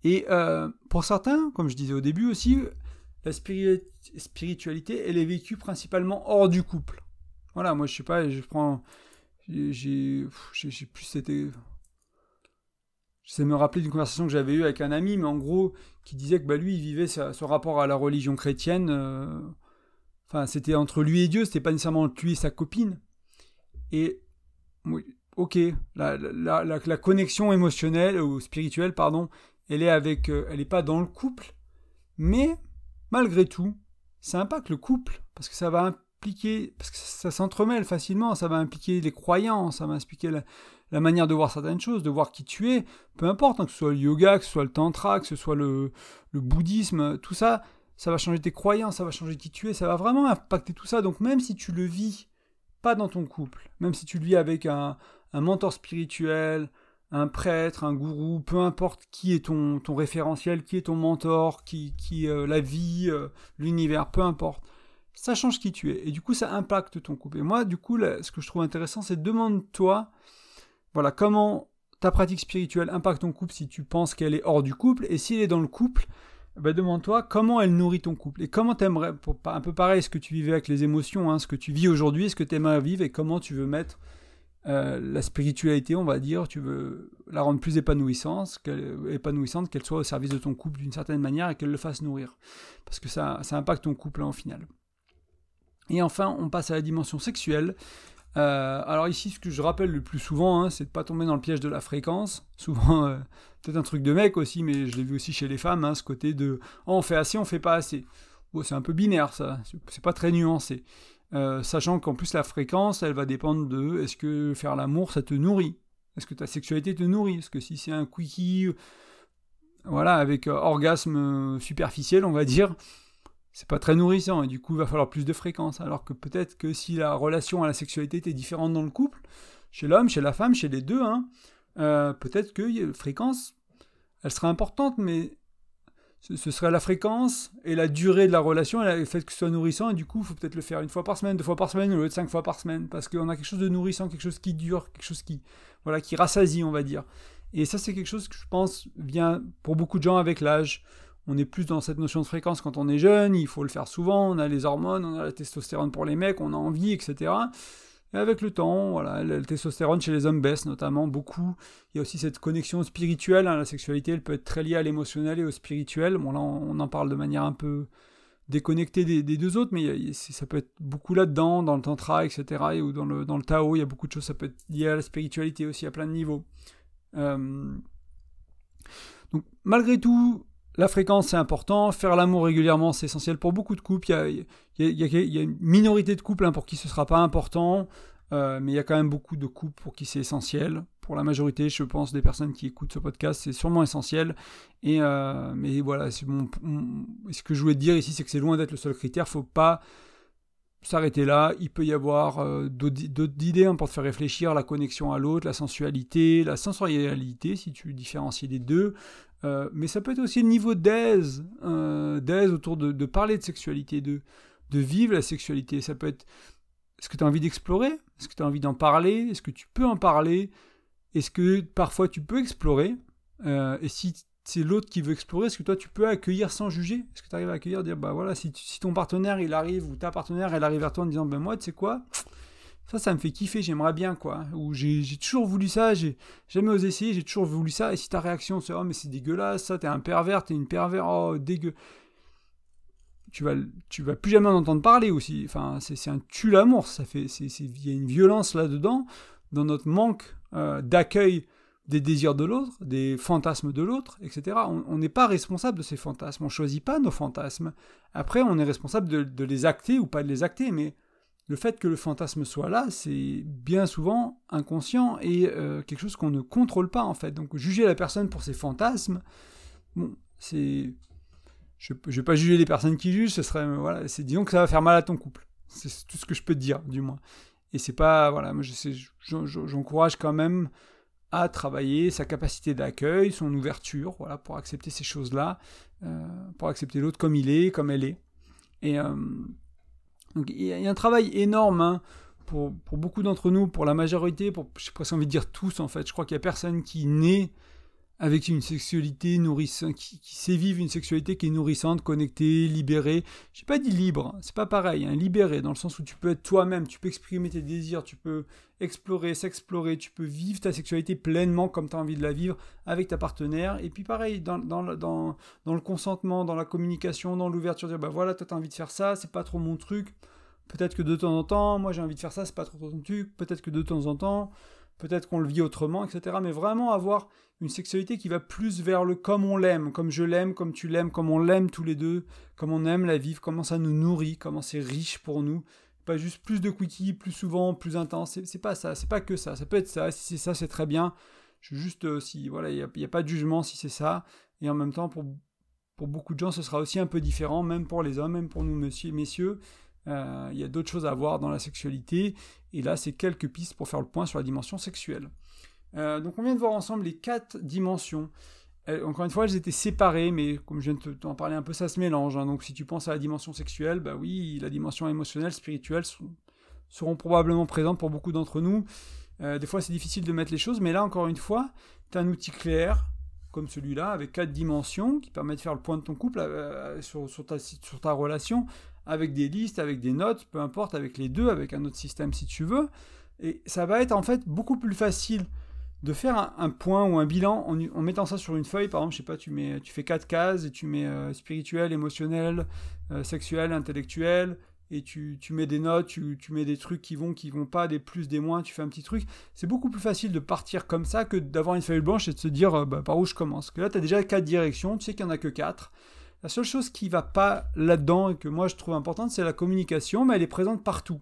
Et euh, pour certains, comme je disais au début aussi, la spiritualité, elle est vécue principalement hors du couple. Voilà, moi je sais pas, je prends j'ai plus c'était je sais me rappeler d'une conversation que j'avais eue avec un ami mais en gros qui disait que bah, lui il vivait son rapport à la religion chrétienne euh, enfin c'était entre lui et Dieu c'était pas nécessairement entre lui et sa copine. Et ok, la, connexion émotionnelle ou spirituelle, pardon, elle est avec, euh, elle est pas dans le couple, mais malgré tout, ça impacte le couple parce que ça va impliquer, parce que ça s'entremêle facilement, ça va impliquer les croyances, ça va impliquer la, manière de voir certaines choses, de voir qui tu es, peu importe, hein, que ce soit le yoga, que ce soit le tantra, que ce soit le, bouddhisme, tout ça, ça va changer tes croyances, ça va changer qui tu es, ça va vraiment impacter tout ça. Donc même si tu le vis pas dans ton couple, même si tu le vis avec un, mentor spirituel, un prêtre, un gourou, peu importe qui est ton, ton référentiel, qui est ton mentor, qui, qui euh, la vie, euh, l'univers, peu importe. Ça change qui tu es. Et du coup, ça impacte ton couple. Et moi, du coup, ce que je trouve intéressant, c'est demande-toi, voilà, comment ta pratique spirituelle impacte ton couple si tu penses qu'elle est hors du couple. Et si elle est dans le couple, ben demande-toi comment elle nourrit ton couple. Et comment t'aimerais, un peu pareil, ce que tu vivais avec les émotions, hein, ce que tu vis aujourd'hui, ce que tu aimerais vivre et comment tu veux mettre euh, la spiritualité, on va dire, tu veux la rendre plus épanouissante, qu'elle, soit au service de ton couple d'une certaine manière et qu'elle le fasse nourrir. Parce que ça, impacte ton couple en hein, final. Et enfin, on passe à la dimension sexuelle. Euh, alors ici, ce que je rappelle le plus souvent, hein, c'est de pas tomber dans le piège de la fréquence. [laughs] Souvent, euh, peut-être un truc de mec aussi, mais je l'ai vu aussi chez les femmes, hein, ce côté de oh, on fait assez, on fait pas assez. C'est un peu binaire ça, c'est pas très nuancé. Euh, sachant qu'en plus la fréquence, elle va dépendre de est-ce que faire l'amour, ça te nourrit? Est-ce que ta sexualité te nourrit? Est-ce que si c'est un quickie, voilà, avec orgasme superficiel, on va dire, c'est pas très nourrissant et du coup il va falloir plus de fréquence. Alors que peut-être que si la relation à la sexualité était différente dans le couple, chez l'homme, chez la femme, chez les deux, hein, euh, peut-être que la fréquence, elle serait importante, mais ce, serait la fréquence et la durée de la relation et le fait que ce soit nourrissant et du coup il faut peut-être le faire une fois par semaine, deux fois par semaine au lieu de cinq fois par semaine parce qu'on a quelque chose de nourrissant, quelque chose qui dure, quelque chose qui, voilà, qui rassasie on va dire. Et ça c'est quelque chose que je pense vient pour beaucoup de gens avec l'âge on est plus dans cette notion de fréquence quand on est jeune, il faut le faire souvent, on a les hormones, on a la testostérone pour les mecs, on a envie, etc. Et avec le temps, voilà, le testostérone chez les hommes baisse notamment beaucoup. Il y a aussi cette connexion spirituelle, hein, la sexualité, elle peut être très liée à l'émotionnel et au spirituel. Bon là, on en parle de manière un peu déconnectée des, deux autres, mais ça peut être beaucoup là-dedans, dans le tantra, etc. ou dans le, dans le Tao, il y a beaucoup de choses, ça peut être lié à la spiritualité aussi à plein de niveaux. Euh, donc malgré tout, la fréquence, c'est important. Faire l'amour régulièrement, c'est essentiel pour beaucoup de couples. Il y a, une minorité de couples hein, pour qui ce ne sera pas important, euh, mais il y a quand même beaucoup de couples pour qui c'est essentiel. Pour la majorité, je pense, des personnes qui écoutent ce podcast, c'est sûrement essentiel. Euh, mais voilà, ce que je voulais te dire ici, c'est que c'est loin d'être le seul critère. Faut pas s'arrêter là. Il peut y avoir euh, d'autres idées hein, pour te faire réfléchir, la connexion à l'autre, la sensualité, la sensorialité, si tu différencies les deux, euh, mais ça peut être aussi le niveau d'aise, euh, d'aise autour de, parler de sexualité, de, vivre la sexualité. Ça peut être, est-ce que tu as envie d'explorer? Est-ce que tu as envie d'en parler? Est-ce que tu peux en parler? Est-ce que parfois tu peux explorer? Euh, Et si c'est l'autre qui veut explorer, est-ce que toi tu peux accueillir sans juger? Est-ce que tu arrives à accueillir, dire bah voilà, si, si, ton partenaire il arrive ou ta partenaire elle arrive vers toi en disant ben moi tu sais quoi? Ça, ça me fait kiffer, j'aimerais bien, quoi. Ou j'ai toujours voulu ça, j'ai jamais osé essayer, j'ai toujours voulu ça. Et si ta réaction c'est, oh, mais c'est dégueulasse, ça, t'es un pervers, t'es une pervers, oh, dégueu. Tu vas, tu vas plus jamais en entendre parler aussi. Enfin, c'est un tue l'amour, ça fait, il y a une violence là-dedans, dans notre manque euh, d'accueil des désirs de l'autre, des fantasmes de l'autre, etc. On n'est pas responsable de ces fantasmes, on choisit pas nos fantasmes. Après, on est responsable de, de les acter ou pas de les acter, mais le fait que le fantasme soit là, c'est bien souvent inconscient et euh, quelque chose qu'on ne contrôle pas en fait. Donc juger la personne pour ses fantasmes, bon, c'est, je, ne vais pas juger les personnes qui jugent, ce serait voilà, c'est disons que ça va faire mal à ton couple. C'est tout ce que je peux te dire, du moins. Et c'est pas voilà, moi j'encourage quand même à travailler sa capacité d'accueil, son ouverture, voilà, pour accepter ces choses-là, euh, pour accepter l'autre comme il est, comme elle est. Et euh, donc il y, a un travail énorme hein, pour, beaucoup d'entre nous, pour la majorité, pour j'ai presque envie de dire tous en fait. Je crois qu'il n'y a personne qui naît avec une sexualité nourrissante, qui, sait vivre une sexualité qui est nourrissante, connectée, libérée. J'ai pas dit libre, c'est pas pareil, hein, libérée, dans le sens où tu peux être toi-même, tu peux exprimer tes désirs, tu peux explorer, s'explorer, tu peux vivre ta sexualité pleinement comme tu as envie de la vivre avec ta partenaire. Et puis pareil, dans, dans, dans, dans le consentement, dans la communication, dans l'ouverture, dire bah voilà, toi as envie de faire ça, c'est pas trop mon truc. Peut-être que de temps en temps, moi j'ai envie de faire ça, c'est pas trop ton truc. Peut-être que de temps en temps, peut-être qu'on le vit autrement, etc. Mais vraiment avoir une sexualité qui va plus vers le comme on l'aime, comme je l'aime, comme tu l'aimes, comme on l'aime tous les deux, comme on aime la vivre, comment ça nous nourrit, comment c'est riche pour nous. Pas juste plus de quickie, plus souvent, plus intense. C'est pas ça, c'est pas que ça. Ça peut être ça. Si c'est ça, c'est très bien. Juste euh, si voilà, il n'y a, pas de jugement si c'est ça. Et en même temps, pour, pour beaucoup de gens, ce sera aussi un peu différent, même pour les hommes, même pour nous, messieurs. messieurs il y a d'autres choses à voir dans la sexualité. Et là, c'est quelques pistes pour faire le point sur la dimension sexuelle. Euh, donc on vient de voir ensemble les quatre dimensions. Euh, encore une fois, elles étaient séparées, mais comme je viens de t'en parler un peu, ça se mélange. Hein. Donc si tu penses à la dimension sexuelle, bah oui, la dimension émotionnelle, spirituelle seront probablement présentes pour beaucoup d'entre nous. des fois, c'est difficile de mettre les choses, mais là, encore une fois, tu as un outil clair, comme celui-là, avec quatre dimensions, qui permet de faire le point de ton couple sur ta relation, avec des listes, avec des notes, peu importe, avec les deux, avec un autre système si tu veux. Et ça va être en fait beaucoup plus facile de faire un, point ou un bilan en, mettant ça sur une feuille. Par exemple, je sais pas, tu, mets, fais quatre cases et tu mets euh, spirituel, émotionnel, euh, sexuel, intellectuel, et tu, mets des notes, tu, mets des trucs qui vont, qui vont pas, des plus, des moins, tu fais un petit truc. C'est beaucoup plus facile de partir comme ça que d'avoir une feuille blanche et de se dire euh, bah, par où je commence. Que là, tu as déjà quatre directions, tu sais qu'il n'y en a que quatre. La seule chose qui va pas là-dedans et que moi je trouve importante, c'est la communication, mais elle est présente partout.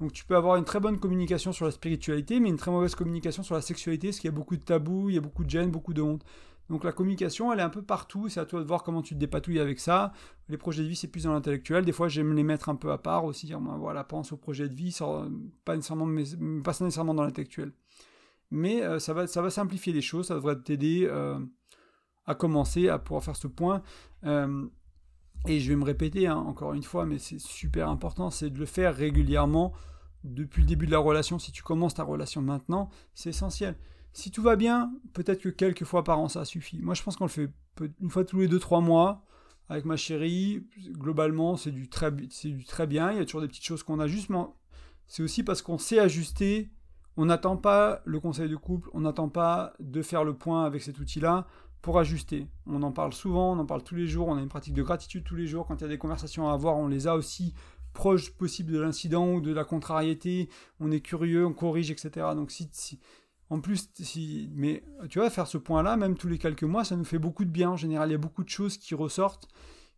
Donc tu peux avoir une très bonne communication sur la spiritualité, mais une très mauvaise communication sur la sexualité, parce qu'il y a beaucoup de tabous, il y a beaucoup de gêne, beaucoup de honte. Donc la communication, elle est un peu partout, c'est à toi de voir comment tu te dépatouilles avec ça. Les projets de vie, c'est plus dans l'intellectuel. Des fois, j'aime les mettre un peu à part aussi, dire, voilà, pense au projet de vie, pas nécessairement, dans l'intellectuel. Mais euh, ça, va, ça va simplifier les choses, ça devrait t'aider euh, à commencer à pouvoir faire ce point. Euh, et je vais me répéter hein, encore une fois, mais c'est super important, c'est de le faire régulièrement depuis le début de la relation. Si tu commences ta relation maintenant, c'est essentiel. Si tout va bien, peut-être que quelques fois par an, ça suffit. Moi, je pense qu'on le fait une fois tous les 2-3 mois avec ma chérie. Globalement, c'est du, très, du très bien. Il y a toujours des petites choses qu'on ajuste, mais c'est aussi parce qu'on sait ajuster. On n'attend pas le conseil de couple, on n'attend pas de faire le point avec cet outil-là pour ajuster. On en parle souvent, on en parle tous les jours, on a une pratique de gratitude tous les jours. Quand il y a des conversations à avoir, on les a aussi proches possible de l'incident ou de la contrariété. On est curieux, on corrige, etc. Donc si, en plus, si, mais tu vois, faire ce point-là, même tous les quelques mois, ça nous fait beaucoup de bien. En général, il y a beaucoup de choses qui ressortent,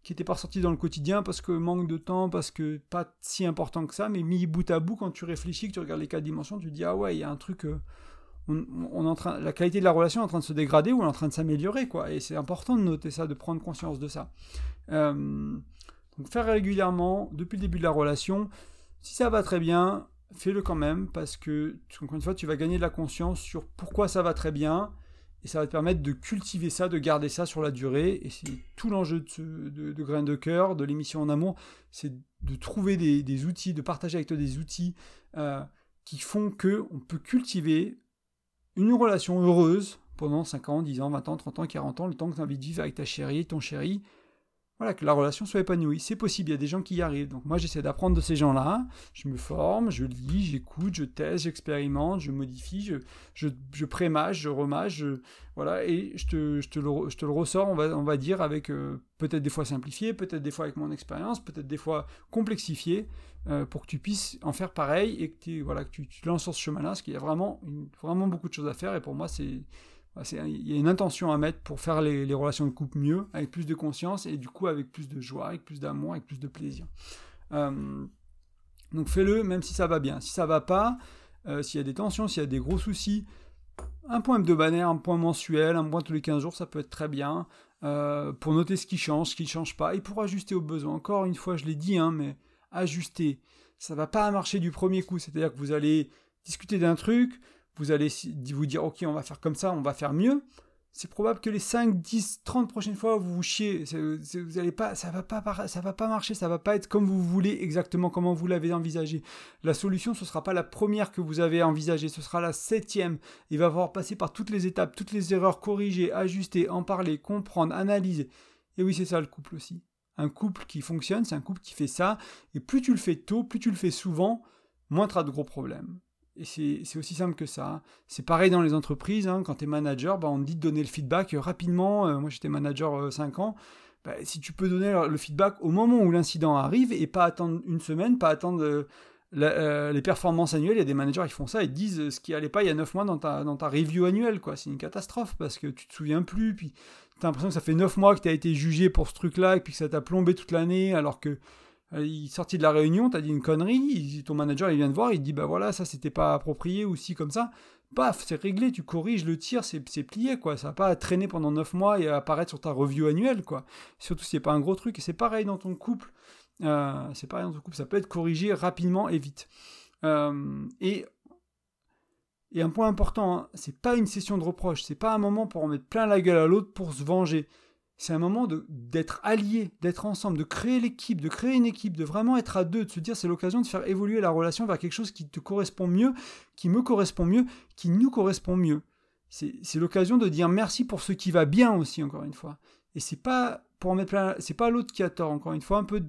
qui n'étaient pas sorties dans le quotidien parce que manque de temps, parce que pas si important que ça, mais mis bout à bout, quand tu réfléchis, que tu regardes les quatre dimensions, tu te dis, ah ouais, il y a un truc... Euh, on, en train, la qualité de la relation est en train de se dégrader ou elle est en train de s'améliorer, quoi. Et c'est important de noter ça, de prendre conscience de ça. Euh, donc faire régulièrement, depuis le début de la relation, si ça va très bien, fais-le quand même, parce que, encore une fois, tu vas gagner de la conscience sur pourquoi ça va très bien, et ça va te permettre de cultiver ça, de garder ça sur la durée, et c'est tout l'enjeu de, de, de Grain de Cœur, de l'émission En Amour, c'est de trouver des, outils, de partager avec toi des outils euh, qui font que on peut cultiver une relation heureuse pendant 5 ans, 10 ans, 20 ans, 30 ans, 40 ans, le temps que tu as envie de vivre avec ta chérie, ton chéri, voilà, que la relation soit épanouie. C'est possible, il y a des gens qui y arrivent. Donc moi, j'essaie d'apprendre de ces gens-là. Je me forme, je lis, j'écoute, je teste, j'expérimente, je modifie, je, je, je prémage, je remage, voilà, et je te, le, ressors, on va, on va dire, avec euh, peut-être des fois simplifié, peut-être des fois avec mon expérience, peut-être des fois complexifié, euh, pour que tu puisses en faire pareil et que, tu, voilà, que tu, lances sur ce chemin-là, parce qu'il y a vraiment, vraiment beaucoup de choses à faire, et pour moi, c'est il y a une intention à mettre pour faire les, relations de couple mieux, avec plus de conscience et du coup avec plus de joie, avec plus d'amour, avec plus de plaisir. Euh, donc fais-le même si ça va bien. Si ça va pas, euh, s'il y a des tensions, s'il y a des gros soucis, un point hebdomadaire, un point mensuel, un point tous les 15 jours, ça peut être très bien pour noter ce qui change, ce qui ne change pas et pour ajuster aux besoins. Encore une fois, je l'ai dit, hein, mais ajuster. Ça va pas marcher du premier coup. C'est-à-dire que vous allez discuter d'un truc, vous allez vous dire, ok, on va faire comme ça, on va faire mieux. C'est probable que les 5, 10, 30 prochaines fois, vous vous chiez. Vous allez pas, ça va pas, ça va pas marcher, ça va pas être comme vous voulez, exactement comment vous l'avez envisagé. La solution, ce sera pas la première que vous avez envisagée, ce sera la septième. Il va falloir passer par toutes les étapes, toutes les erreurs, corriger, ajuster, en parler, comprendre, analyser. Et oui, c'est ça le couple aussi. Un couple qui fonctionne, c'est un couple qui fait ça. Et plus tu le fais tôt, plus tu le fais souvent, moins tu as de gros problèmes. Et c'est aussi simple que ça. C'est pareil dans les entreprises. Hein. Quand tu es manager, bah, on te dit de donner le feedback euh, rapidement. Euh, moi, j'étais manager 5 euh, ans. Bah, si tu peux donner le feedback au moment où l'incident arrive et pas attendre une semaine, pas attendre les performances annuelles, il y a des managers qui font ça et disent ce qui allait pas il y a 9 mois dans ta, dans ta review annuelle. quoi. C'est une catastrophe parce que tu te souviens plus, puis tu as l'impression que ça fait 9 mois que tu as été jugé pour ce truc-là, et puis que ça t'a plombé toute l'année, alors que euh, il sorti de la réunion, tu as dit une connerie, ton manager il vient de voir, il dit bah voilà, ça c'était pas approprié ou si comme ça. Paf, c'est réglé, tu corriges le tir, c'est plié quoi. Ça va pas traîner pendant 9 mois et apparaître sur ta review annuelle quoi. Surtout si c'est pas un gros truc. Et c'est pareil dans ton couple. Euh, c'est pareil dans ton couple, ça peut être corrigé rapidement et vite. Euh, et, et un point important, hein, c'est pas une session de reproche, c'est pas un moment pour en mettre plein la gueule à l'autre pour se venger c'est un moment d'être allié, d'être ensemble, de créer l'équipe, de créer une équipe, de vraiment être à deux, de se dire c'est l'occasion de faire évoluer la relation vers quelque chose qui te correspond mieux, qui me correspond mieux, qui nous correspond mieux. C'est l'occasion de dire merci pour ce qui va bien aussi, encore une fois. Et c'est pas pour en mettre plein, c'est pas l'autre qui a tort, encore une fois, un peu,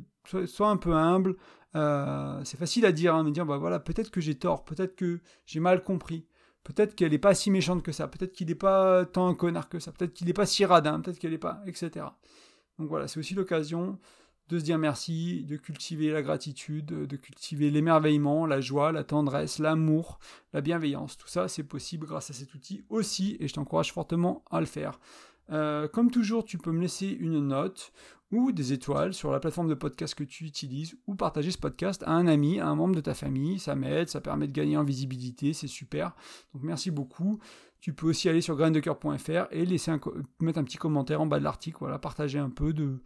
soit un peu humble. Euh, c'est facile à dire, hein, de dire bah voilà, peut-être que j'ai tort, peut-être que j'ai mal compris. Peut-être qu'elle n'est pas si méchante que ça, peut-être qu'il n'est pas tant un connard que ça, peut-être qu'il n'est pas si radin, peut-être qu'elle n'est pas, etc. Donc voilà, c'est aussi l'occasion de se dire merci, de cultiver la gratitude, de cultiver l'émerveillement, la joie, la tendresse, l'amour, la bienveillance. Tout ça, c'est possible grâce à cet outil aussi, et je t'encourage fortement à le faire. Euh, comme toujours, tu peux me laisser une note ou des étoiles sur la plateforme de podcast que tu utilises ou partager ce podcast à un ami, à un membre de ta famille. Ça m'aide, ça permet de gagner en visibilité, c'est super. Donc merci beaucoup. Tu peux aussi aller sur graindecoeur.fr et laisser mettre un petit commentaire en bas de l'article, voilà, partager un peu de,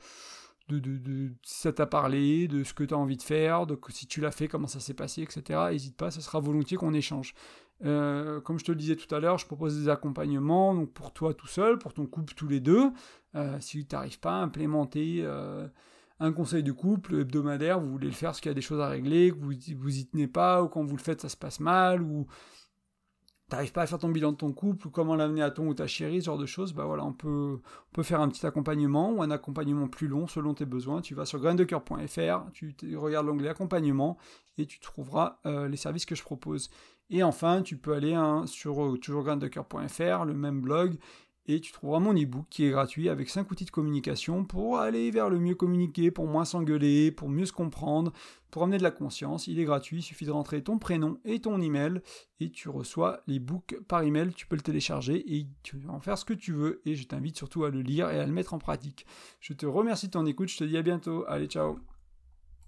de, de, de si ça t'a parlé, de ce que tu as envie de faire, de si tu l'as fait, comment ça s'est passé, etc. N'hésite pas, ce sera volontiers qu'on échange. Euh, comme je te le disais tout à l'heure, je propose des accompagnements donc pour toi tout seul, pour ton couple tous les deux. Euh, si tu n'arrives pas à implémenter euh, un conseil de couple hebdomadaire, vous voulez le faire parce qu'il y a des choses à régler, que vous vous y tenez pas, ou quand vous le faites ça se passe mal, ou t'arrives pas à faire ton bilan de ton couple, ou comment l'amener à ton ou ta chérie, ce genre de choses, bah voilà, on peut, on peut faire un petit accompagnement ou un accompagnement plus long selon tes besoins. Tu vas sur graindecoeur.fr, tu regardes l'onglet accompagnement et tu trouveras les services que je propose. Et enfin, tu peux aller hein, sur euh, toujours-graindecoeur.fr, le même blog, et tu trouveras mon e-book qui est gratuit avec 5 outils de communication pour aller vers le mieux communiquer, pour moins s'engueuler, pour mieux se comprendre, pour amener de la conscience. Il est gratuit, il suffit de rentrer ton prénom et ton email et tu reçois l'e-book par email. Tu peux le télécharger et tu vas en faire ce que tu veux. Et je t'invite surtout à le lire et à le mettre en pratique. Je te remercie de ton écoute, je te dis à bientôt. Allez, ciao